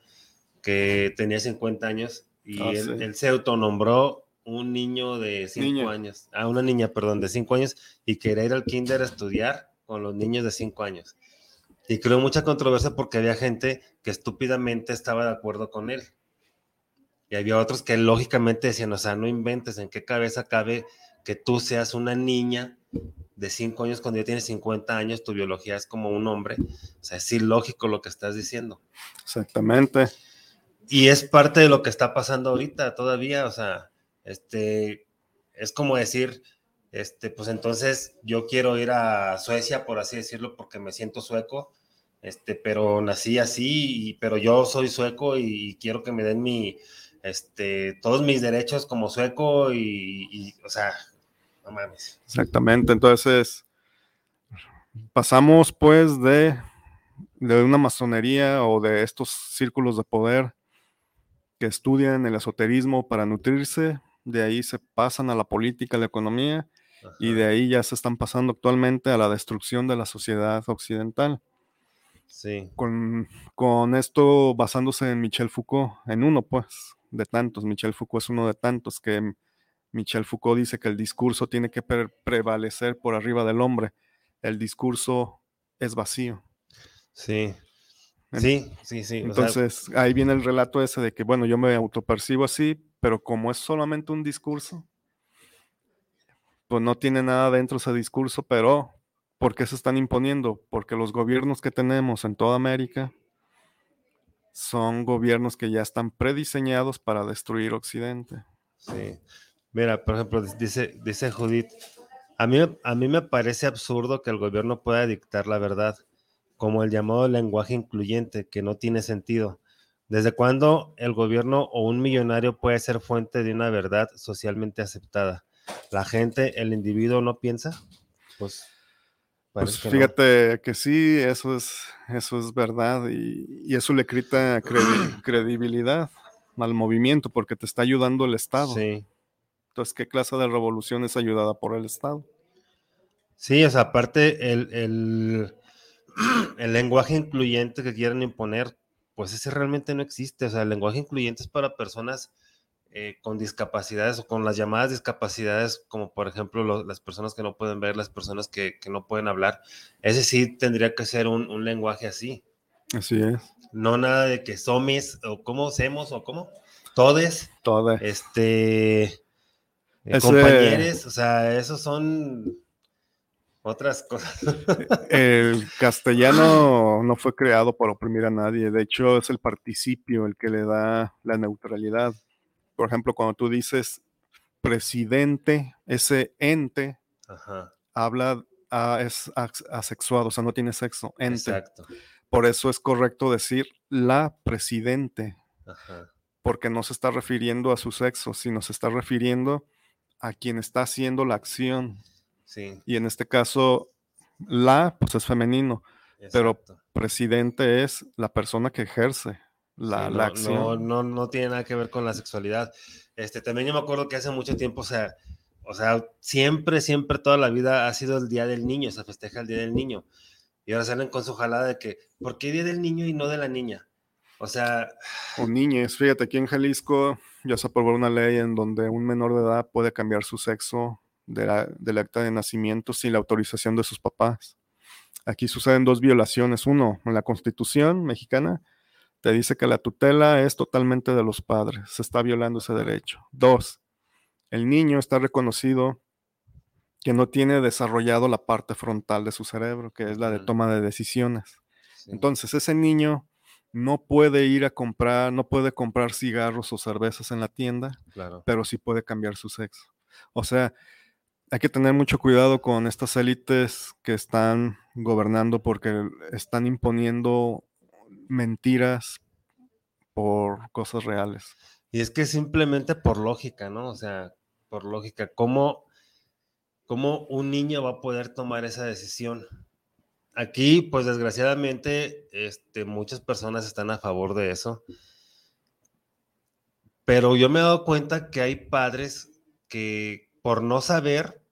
Speaker 2: que tenía 50 años y ah, él, se autonombró un niño de 5 años, a ah, una niña, perdón, de 5 años y quería ir al kinder a estudiar con los niños de 5 años. Y creó mucha controversia porque había gente que estúpidamente estaba de acuerdo con él. Y había otros que lógicamente decían, o sea, no inventes, ¿en qué cabeza cabe que tú seas una niña de 5 años cuando ya tienes 50 años, tu biología es como un hombre? O sea, es ilógico lo que estás diciendo.
Speaker 3: Exactamente.
Speaker 2: Y es parte de lo que está pasando ahorita todavía, o sea, este, es como decir, este, pues entonces yo quiero ir a Suecia, por así decirlo, porque me siento sueco, este, pero nací así, pero yo soy sueco y quiero que me den mi, este, todos mis derechos como sueco y, o sea, no mames.
Speaker 3: Exactamente, entonces pasamos pues de, de una masonería o de estos círculos de poder que estudian el esoterismo para nutrirse, de ahí se pasan a la política, a la economía, y de ahí ya se están pasando actualmente a la destrucción de la sociedad occidental.
Speaker 2: Sí.
Speaker 3: Con, con, esto basándose en Michel Foucault, en uno pues, de tantos. Michel Foucault es uno de tantos que Michel Foucault dice que el discurso tiene que prevalecer por arriba del hombre. El discurso es vacío.
Speaker 2: Sí. Sí, sí, sí.
Speaker 3: Entonces, ahí viene el relato ese de que, bueno, yo me autopercibo así, pero como es solamente un discurso, pues no tiene nada dentro ese discurso, pero ¿por qué se están imponiendo? Porque los gobiernos que tenemos en toda América son gobiernos que ya están prediseñados para destruir Occidente.
Speaker 2: Sí. Mira, por ejemplo, dice, dice Judith, a mí, a mí me parece absurdo que el gobierno pueda dictar la verdad, como el llamado lenguaje incluyente, que no tiene sentido. ¿Desde cuándo el gobierno o un millonario puede ser fuente de una verdad socialmente aceptada? ¿La gente, el individuo no piensa? Pues,
Speaker 3: pues fíjate que sí, eso es, eso es verdad y, eso le quita credibilidad al movimiento porque te está ayudando el Estado. Sí. Entonces, ¿qué clase de revolución es ayudada por el Estado?
Speaker 2: Sí, o sea, aparte el, el, <clears throat> el lenguaje incluyente que quieren imponer, pues ese realmente no existe. O sea, el lenguaje incluyente es para personas eh, con discapacidades o con las llamadas discapacidades, como por ejemplo las personas que no pueden ver, las personas que, no pueden hablar. Ese sí tendría que ser un, lenguaje así.
Speaker 3: Así es.
Speaker 2: No nada de que somes o cómo hemos o cómo. Todes.
Speaker 3: Todes.
Speaker 2: Este eh, compañeros, o sea, esos son otras cosas.
Speaker 3: el castellano <laughs> no fue creado para oprimir a nadie, de hecho es el participio el que le da la neutralidad. Por ejemplo, cuando tú dices presidente, ese ente habla, es asexuado, o sea, no tiene sexo, ente. Exacto. Por eso es correcto decir la presidente, porque no se está refiriendo a su sexo, sino se está refiriendo a quien está haciendo la acción. Sí. Y en este caso, la, pues es femenino, pero presidente es la persona que ejerce la,
Speaker 2: no,
Speaker 3: acción.
Speaker 2: No, no, tiene nada que ver con la sexualidad. Este, también yo me acuerdo que hace mucho tiempo, o sea, o sea, siempre, siempre, toda la vida ha sido el Día del Niño, se festeja el Día del Niño. Y ahora salen con su jalada de que, ¿por qué Día del Niño y no de la niña? O sea...
Speaker 3: O niñas, fíjate, aquí en Jalisco ya se aprobó una ley en donde un menor de edad puede cambiar su sexo de la, del acta de nacimiento sin la autorización de sus papás. Aquí suceden dos violaciones. Uno, en la Constitución mexicana te dice que la tutela es totalmente de los padres. Se está violando ese derecho. Dos, el niño está reconocido que no tiene desarrollado la parte frontal de su cerebro, que es la de toma de decisiones. Entonces, ese niño no puede ir a comprar, no puede comprar cigarros o cervezas en la tienda, pero sí puede cambiar su sexo. O sea, hay que tener mucho cuidado con estas élites que están gobernando porque están imponiendo mentiras por cosas reales.
Speaker 2: Y es que simplemente por lógica, ¿no? O sea, por lógica, ¿cómo, cómo un niño va a poder tomar esa decisión? Aquí, pues desgraciadamente, este, muchas personas están a favor de eso. Pero yo me he dado cuenta que hay padres que por no saber,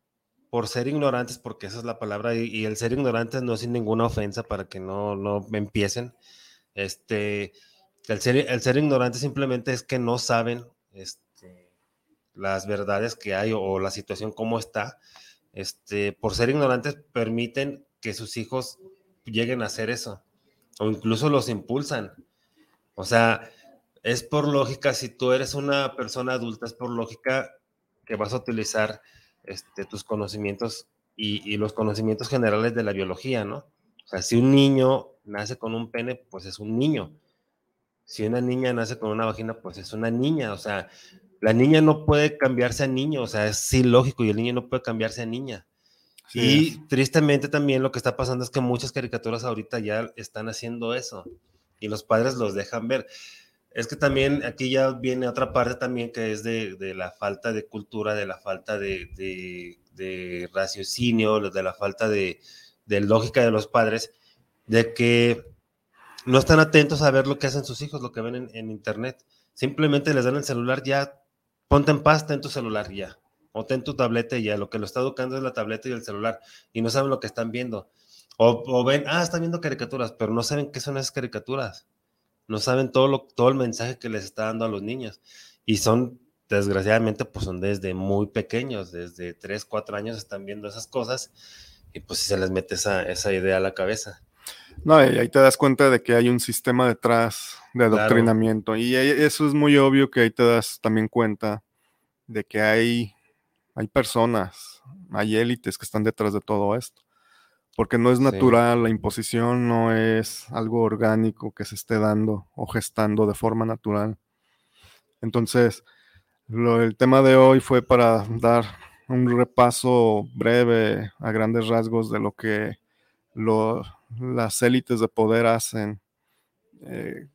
Speaker 2: por ser ignorantes, porque esa es la palabra, y, el ser ignorantes no es sin ninguna ofensa para que no, no empiecen. Este, el ser, el ser ignorante simplemente es que no saben este, las verdades que hay o, la situación como está. Este, por ser ignorantes permiten que sus hijos lleguen a hacer eso, o incluso los impulsan. O sea, es por lógica, si tú eres una persona adulta, es por lógica que vas a utilizar este, tus conocimientos y, los conocimientos generales de la biología, ¿no? O sea, si un niño nace con un pene, pues es un niño. Si una niña nace con una vagina, pues es una niña. O sea, la niña no puede cambiarse a niño, o sea, es ilógico y el niño no puede cambiarse a niña y tristemente también lo que está pasando es que muchas caricaturas ahorita ya están haciendo eso y los padres los dejan ver. Es que también aquí ya viene otra parte también que es de, la falta de cultura, de la falta de, de, raciocinio, de la falta de, lógica de los padres, de que no están atentos a ver lo que hacen sus hijos, lo que ven en, en internet. Simplemente les dan el celular, ya ponte en paz, ten tu celular ya o ten tu tableta y ya lo que lo está educando es la tableta y el celular y no saben lo que están viendo. O, ven, ah, están viendo caricaturas, pero no saben qué son esas caricaturas. No saben todo, lo, todo el mensaje que les está dando a los niños. Y son, desgraciadamente, pues son desde muy pequeños, desde 3, 4 años están viendo esas cosas y pues se les mete esa, esa idea a la cabeza.
Speaker 3: No, y ahí te das cuenta de que hay un sistema detrás de
Speaker 2: Claro.
Speaker 3: adoctrinamiento. Y ahí- eso es muy obvio que ahí te das también cuenta de que hay, hay personas, hay élites que están detrás de todo esto. Porque no es
Speaker 2: Sí.
Speaker 3: natural, la imposición no es algo orgánico que se esté dando o gestando de forma natural. Entonces, lo, el tema de hoy fue para dar un repaso breve a grandes rasgos de lo que lo- las élites de poder hacen eh,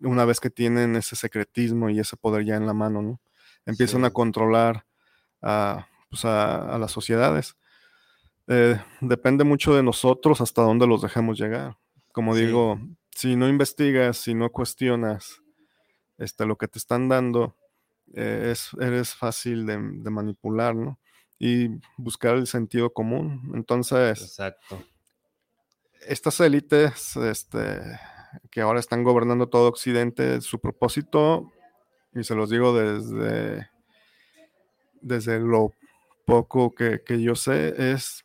Speaker 3: una vez que tienen ese secretismo y ese poder ya en la mano, ¿no? Empiezan
Speaker 2: Sí.
Speaker 3: a controlar a, pues, a- a las sociedades. Eh, depende mucho de nosotros hasta dónde los dejemos llegar. Como
Speaker 2: Sí.
Speaker 3: digo, si no investigas, si no cuestionas este, lo que te están dando, eh, es, eres fácil de, de manipular, ¿no? Y buscar el sentido común. Entonces,
Speaker 2: Exacto.
Speaker 3: estas élites este, que ahora están gobernando todo Occidente, su propósito, y se los digo desde, desde lo poco que, que yo sé, es,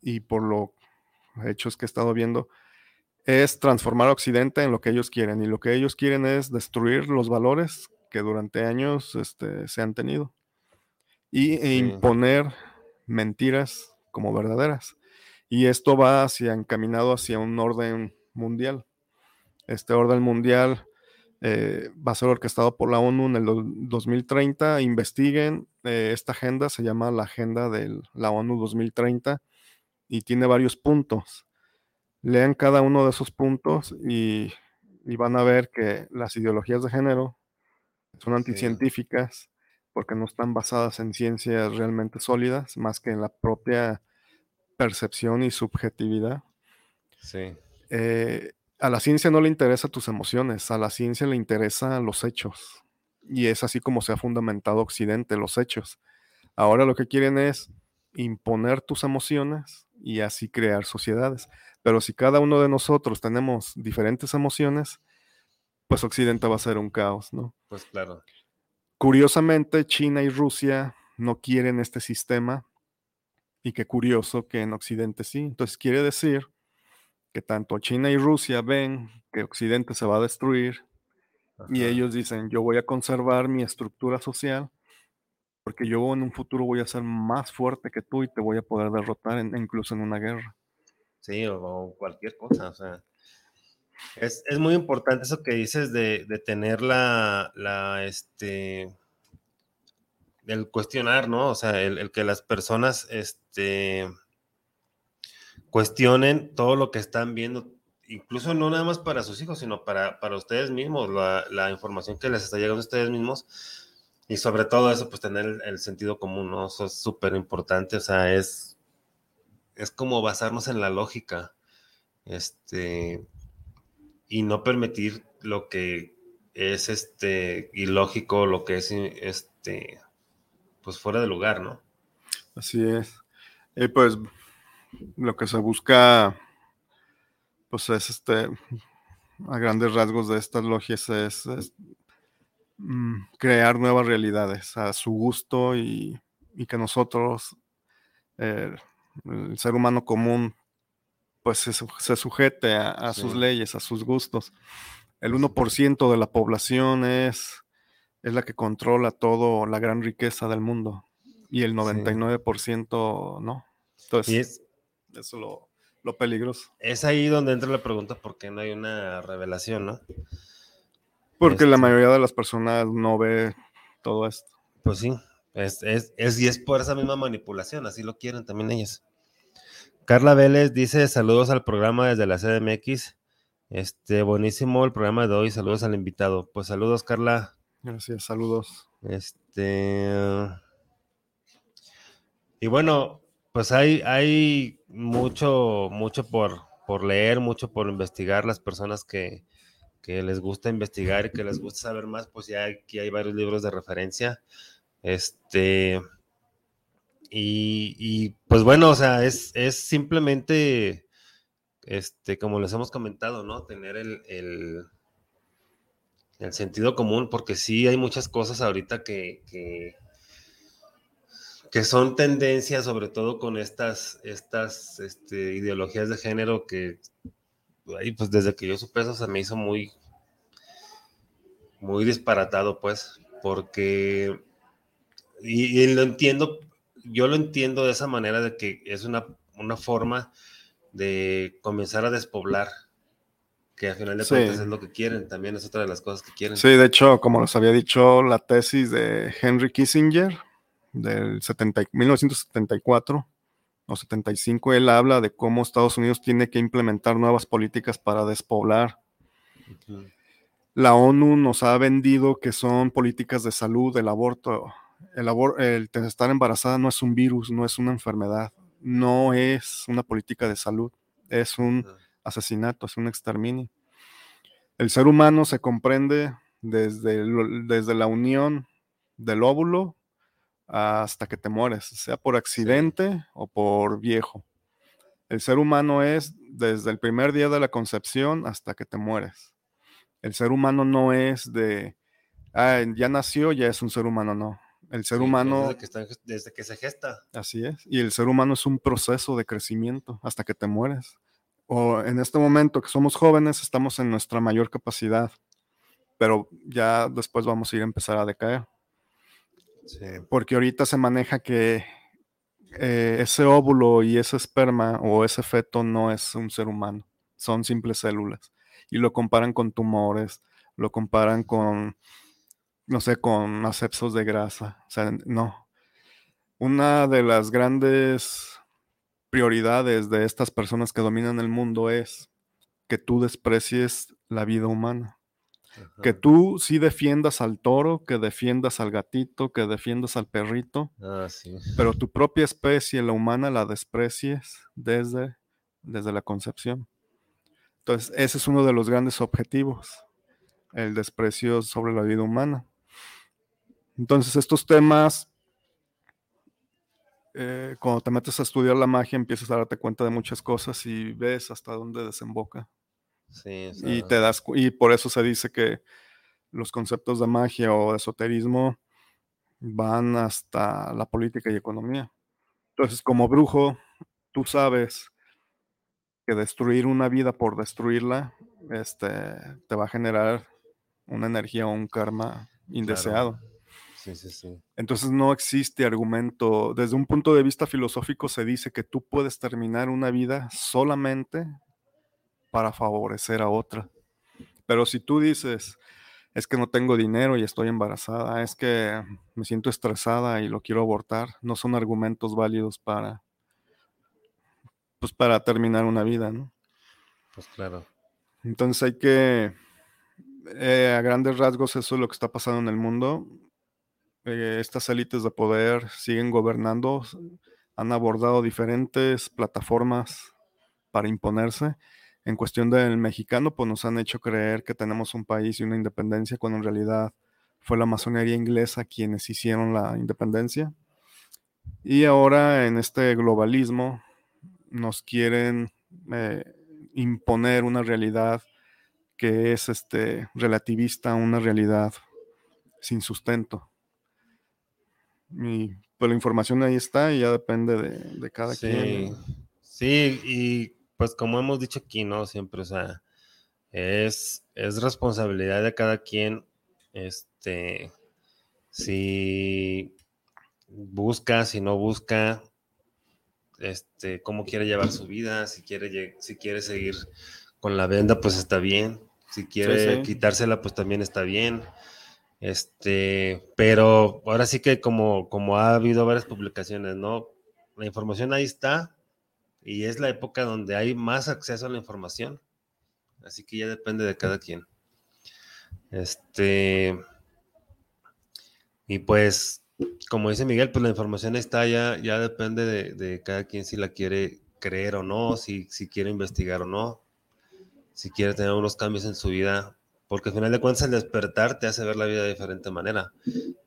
Speaker 3: y por los hechos que he estado viendo, es transformar a Occidente en lo que ellos quieren. Y lo que ellos quieren es destruir los valores que durante años este, se han tenido. Y e
Speaker 2: Sí.
Speaker 3: imponer mentiras como verdaderas. Y esto va hacia encaminado hacia un orden mundial. Este orden mundial eh, va a ser orquestado por la ONU en el do- 2030. Investiguen, eh, esta agenda se llama la Agenda de la ONU 2030 y tiene varios puntos. Lean cada uno de esos puntos y, y van a ver que las ideologías de género son anticientíficas porque no están basadas en ciencias realmente sólidas, más que en la propia percepción y subjetividad.
Speaker 2: Sí.
Speaker 3: Eh, a la ciencia no le interesan tus emociones, a la ciencia le interesan los hechos. Y es así como se ha fundamentado Occidente, los hechos. Ahora lo que quieren es imponer tus emociones y así crear sociedades. Pero si cada uno de nosotros tenemos diferentes emociones, pues Occidente va a ser un caos, ¿no?
Speaker 2: Pues claro.
Speaker 3: Curiosamente, China y Rusia no quieren este sistema y qué curioso que en Occidente sí. Entonces quiere decir que tanto China y Rusia ven que Occidente se va a destruir y ellos dicen, yo voy a conservar mi estructura social porque yo en un futuro voy a ser más fuerte que tú y te voy a poder derrotar en- incluso en una guerra.
Speaker 2: Sí, o, o cualquier cosa, o sea. Es, es muy importante eso que dices de, de tener la, la, este, el cuestionar, ¿no? O sea, el, el que las personas, este, cuestionen todo lo que están viendo, incluso no nada más para sus hijos, sino para, para ustedes mismos, la, información que les está llegando a ustedes mismos. Y sobre todo eso, pues tener el, sentido común, ¿no? Eso es súper importante, o sea, es, es como basarnos en la lógica, este, y no permitir lo que es, este, ilógico, lo que es, este, pues fuera de lugar, ¿no?
Speaker 3: Así es. Y pues lo que se busca, pues es este, a grandes rasgos de estas logias es, es, mm, crear nuevas realidades a su gusto y, y que nosotros, eh, el ser humano común, pues se, se sujete a, a sus
Speaker 2: Sí.
Speaker 3: leyes, a sus gustos. El 1% de la población es, es la que controla todo, la gran riqueza del mundo. Y el
Speaker 2: Sí.
Speaker 3: 99% no. Entonces,
Speaker 2: Y es,
Speaker 3: eso es lo, lo peligroso.
Speaker 2: es ahí donde entra la pregunta por qué no hay una revelación, ¿no?
Speaker 3: Porque la
Speaker 2: Este.
Speaker 3: mayoría de las personas no ve todo esto.
Speaker 2: Pues sí, es, es, es, y es por esa misma manipulación, así lo quieren también ellas. Carla Vélez dice saludos al programa desde la CDMX. Este, buenísimo el programa de hoy, saludos al invitado. Pues saludos, Carla.
Speaker 3: Gracias, saludos.
Speaker 2: Este. Y bueno, pues hay, hay mucho, mucho por, por leer, mucho por investigar. Las personas que, que les gusta investigar y que les gusta saber más, pues ya aquí hay varios libros de referencia. Este. Y, y, pues bueno, o sea, es, es simplemente, este, como les hemos comentado, ¿no? Tener el, el, el sentido común, porque sí hay muchas cosas ahorita que, que, que son tendencias, sobre todo con estas, estas este, ideologías de género que ahí, pues desde que yo supe eso se me hizo muy, muy disparatado, pues, porque, y, lo entiendo, yo lo entiendo de esa manera de que es una, una forma de comenzar a despoblar, que al final de cuentas es lo que quieren, también es otra de las cosas que quieren.
Speaker 3: Sí, de hecho, como les había dicho, la tesis de Henry Kissinger del 70, 1974 o 75, él habla de cómo Estados Unidos tiene que implementar nuevas políticas para despoblar. La ONU nos ha vendido que son políticas de salud, el aborto. El, el estar embarazada no es un virus, no es una enfermedad, no es una política de salud, es un asesinato, es un exterminio. El ser humano se comprende desde, desde la unión del óvulo hasta que te mueres, sea por accidente o por viejo. El ser humano es desde el primer día de la concepción hasta que te mueres. El ser humano no es de, ah, ya nació, ya es un ser humano, no. El ser humano...
Speaker 2: Desde que, se gesta.
Speaker 3: Así es. Y el ser humano es un proceso de crecimiento hasta que te mueres. O en este momento que somos jóvenes, estamos en nuestra mayor capacidad, pero ya después vamos a ir a empezar a decaer. Porque ahorita se maneja que eh, ese óvulo y ese esperma o ese feto no es un ser humano, son simples células. Y lo comparan con tumores, lo comparan con no sé, con asepsos de grasa. O sea, no. Una de las grandes prioridades de estas personas que dominan el mundo es que tú desprecies la vida humana. Que tú sí defiendas al toro, que defiendas al gatito, que defiendas al perrito,
Speaker 2: ah, sí.
Speaker 3: pero tu propia especie, la humana, la desprecies desde, desde la concepción. Entonces, ese es uno de los grandes objetivos, el desprecio sobre la vida humana. Entonces, estos temas, eh, cuando te metes a estudiar la magia, empiezas a darte cuenta de muchas cosas y ves hasta dónde desemboca.
Speaker 2: Sí,
Speaker 3: y te das y por eso se dice que los conceptos de magia o de esoterismo van hasta la política y economía. Entonces, como brujo, tú sabes que destruir una vida por destruirla, este, te va a generar una energía o un karma indeseado. Entonces no existe argumento. Desde un punto de vista filosófico se dice que tú puedes terminar una vida solamente para favorecer a otra. Pero si tú dices, es que no tengo dinero y estoy embarazada, es que me siento estresada y lo quiero abortar, no son argumentos válidos para, pues para terminar una vida, ¿no?
Speaker 2: Pues claro.
Speaker 3: Entonces hay que, eh, a grandes rasgos, eso es lo que está pasando en el mundo. Eh, estas élites de poder siguen gobernando, han abordado diferentes plataformas para imponerse. En cuestión del mexicano, pues nos han hecho creer que tenemos un país y una independencia, cuando en realidad fue la masonería inglesa quienes hicieron la independencia. Y ahora en este globalismo nos quieren eh, imponer una realidad que es este, relativista, una realidad sin sustento. Y pues la información ahí está y ya depende de, cada quien.
Speaker 2: Sí, y pues como hemos dicho aquí, ¿no? Siempre, o sea, es, es responsabilidad de cada quien, este, si busca, si no busca, este, cómo quiere llevar su vida, si quiere, si quiere seguir con la venda, pues está bien, si quiere quitársela, pues también está bien. Este, pero ahora sí que como, como ha habido varias publicaciones, ¿no? La información ahí está y es la época donde hay más acceso a la información. Así que ya depende de cada quien. Este, y pues, como dice Miguel, pues la información está ya, ya depende de, cada quien si la quiere creer o no, si, si quiere investigar o no, si quiere tener unos cambios en su vida porque al final de cuentas el despertar te hace ver la vida de diferente manera,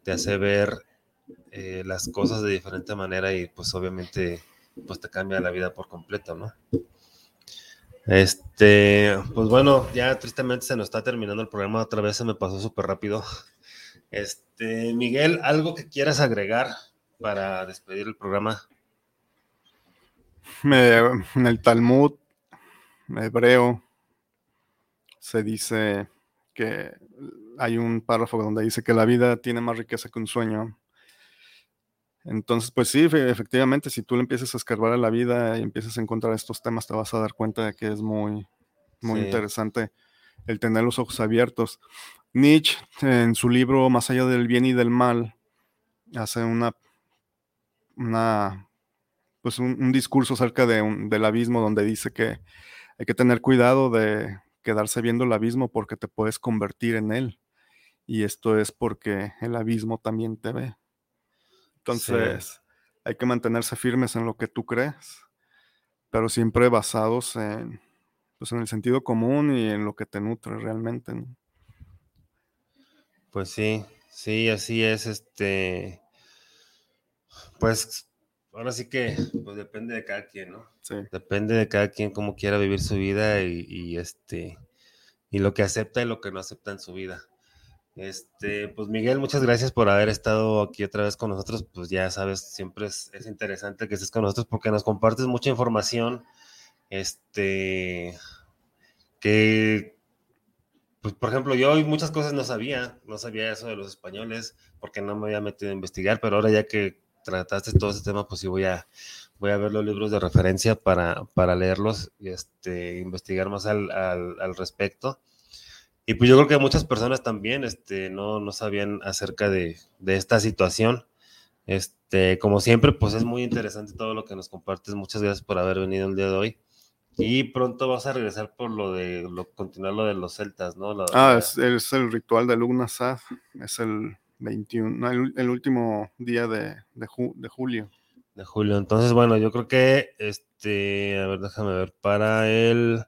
Speaker 2: te hace ver eh, las cosas de diferente manera y pues obviamente pues te cambia la vida por completo, ¿no? Este, pues bueno, ya tristemente se nos está terminando el programa, otra vez se me pasó súper rápido. Este, Miguel, ¿algo que quieras agregar para despedir el programa?
Speaker 3: en el Talmud hebreo se dice que hay un párrafo donde dice que la vida tiene más riqueza que un sueño. Entonces, pues sí, efectivamente, si tú le empiezas a escarbar a la vida y empiezas a encontrar estos temas, te vas a dar cuenta de que es muy, muy interesante el tener los ojos abiertos. Nietzsche, en su libro Más allá del bien y del mal, hace una, una pues un, discurso acerca de del abismo donde dice que hay que tener cuidado de quedarse viendo el abismo porque te puedes convertir en él. Y esto es porque el abismo también te ve. Entonces, hay que mantenerse firmes en lo que tú crees, pero siempre basados en, pues en el sentido común y en lo que te nutre realmente.
Speaker 2: Pues sí, sí, así es. Este, pues ahora sí que pues depende de cada quien, ¿no? Sí. Depende de cada quien cómo quiera vivir su vida y, este y lo que acepta y lo que no acepta en su vida. Este, pues Miguel, muchas gracias por haber estado aquí otra vez con nosotros. Pues ya sabes, siempre es, interesante que estés con nosotros porque nos compartes mucha información. Este, que, pues por ejemplo, yo muchas cosas no sabía, no sabía eso de los españoles porque no me había metido a investigar, pero ahora ya que trataste todo ese tema, pues sí voy a, ver los libros de referencia para, para leerlos y este, investigar más al, al, respecto. Y pues yo creo que muchas personas también este, no, no sabían acerca de, de, esta situación. Este, como siempre, pues es muy interesante todo lo que nos compartes. Muchas gracias por haber venido el día de hoy. Y pronto vas a regresar por lo de lo, continuar lo de los celtas, ¿no?
Speaker 3: ah, es, es, el ritual de Lugna Saf. Es el 21, el, último día de, de, julio.
Speaker 2: De julio. Entonces, bueno, yo creo que, este, a ver, déjame ver, para el,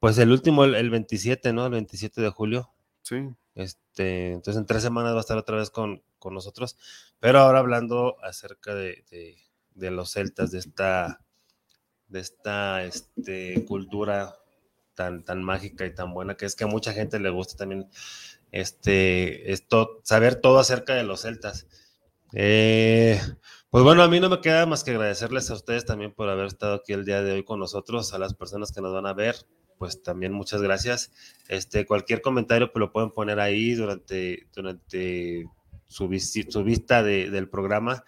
Speaker 2: pues el último, el, 27, ¿no? El 27 de julio.
Speaker 3: Sí.
Speaker 2: Este, entonces en tres semanas va a estar otra vez con, con nosotros, pero ahora hablando acerca de, de, los celtas, de esta, de esta este, cultura tan, tan mágica y tan buena que es que a mucha gente le gusta también este, esto, saber todo acerca de los celtas. Eh, pues bueno, a mí no me queda más que agradecerles a ustedes también por haber estado aquí el día de hoy con nosotros, a las personas que nos van a ver, pues también muchas gracias. Este, cualquier comentario pues lo pueden poner ahí durante, durante su, su vista de, del programa.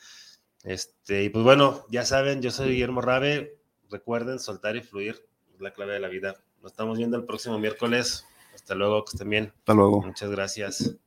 Speaker 2: Este, y pues bueno, ya saben, yo soy Guillermo Rabe. Recuerden soltar y fluir, es la clave de la vida. Nos estamos viendo el próximo miércoles. Hasta luego, que estén bien.
Speaker 3: Hasta luego.
Speaker 2: Muchas gracias.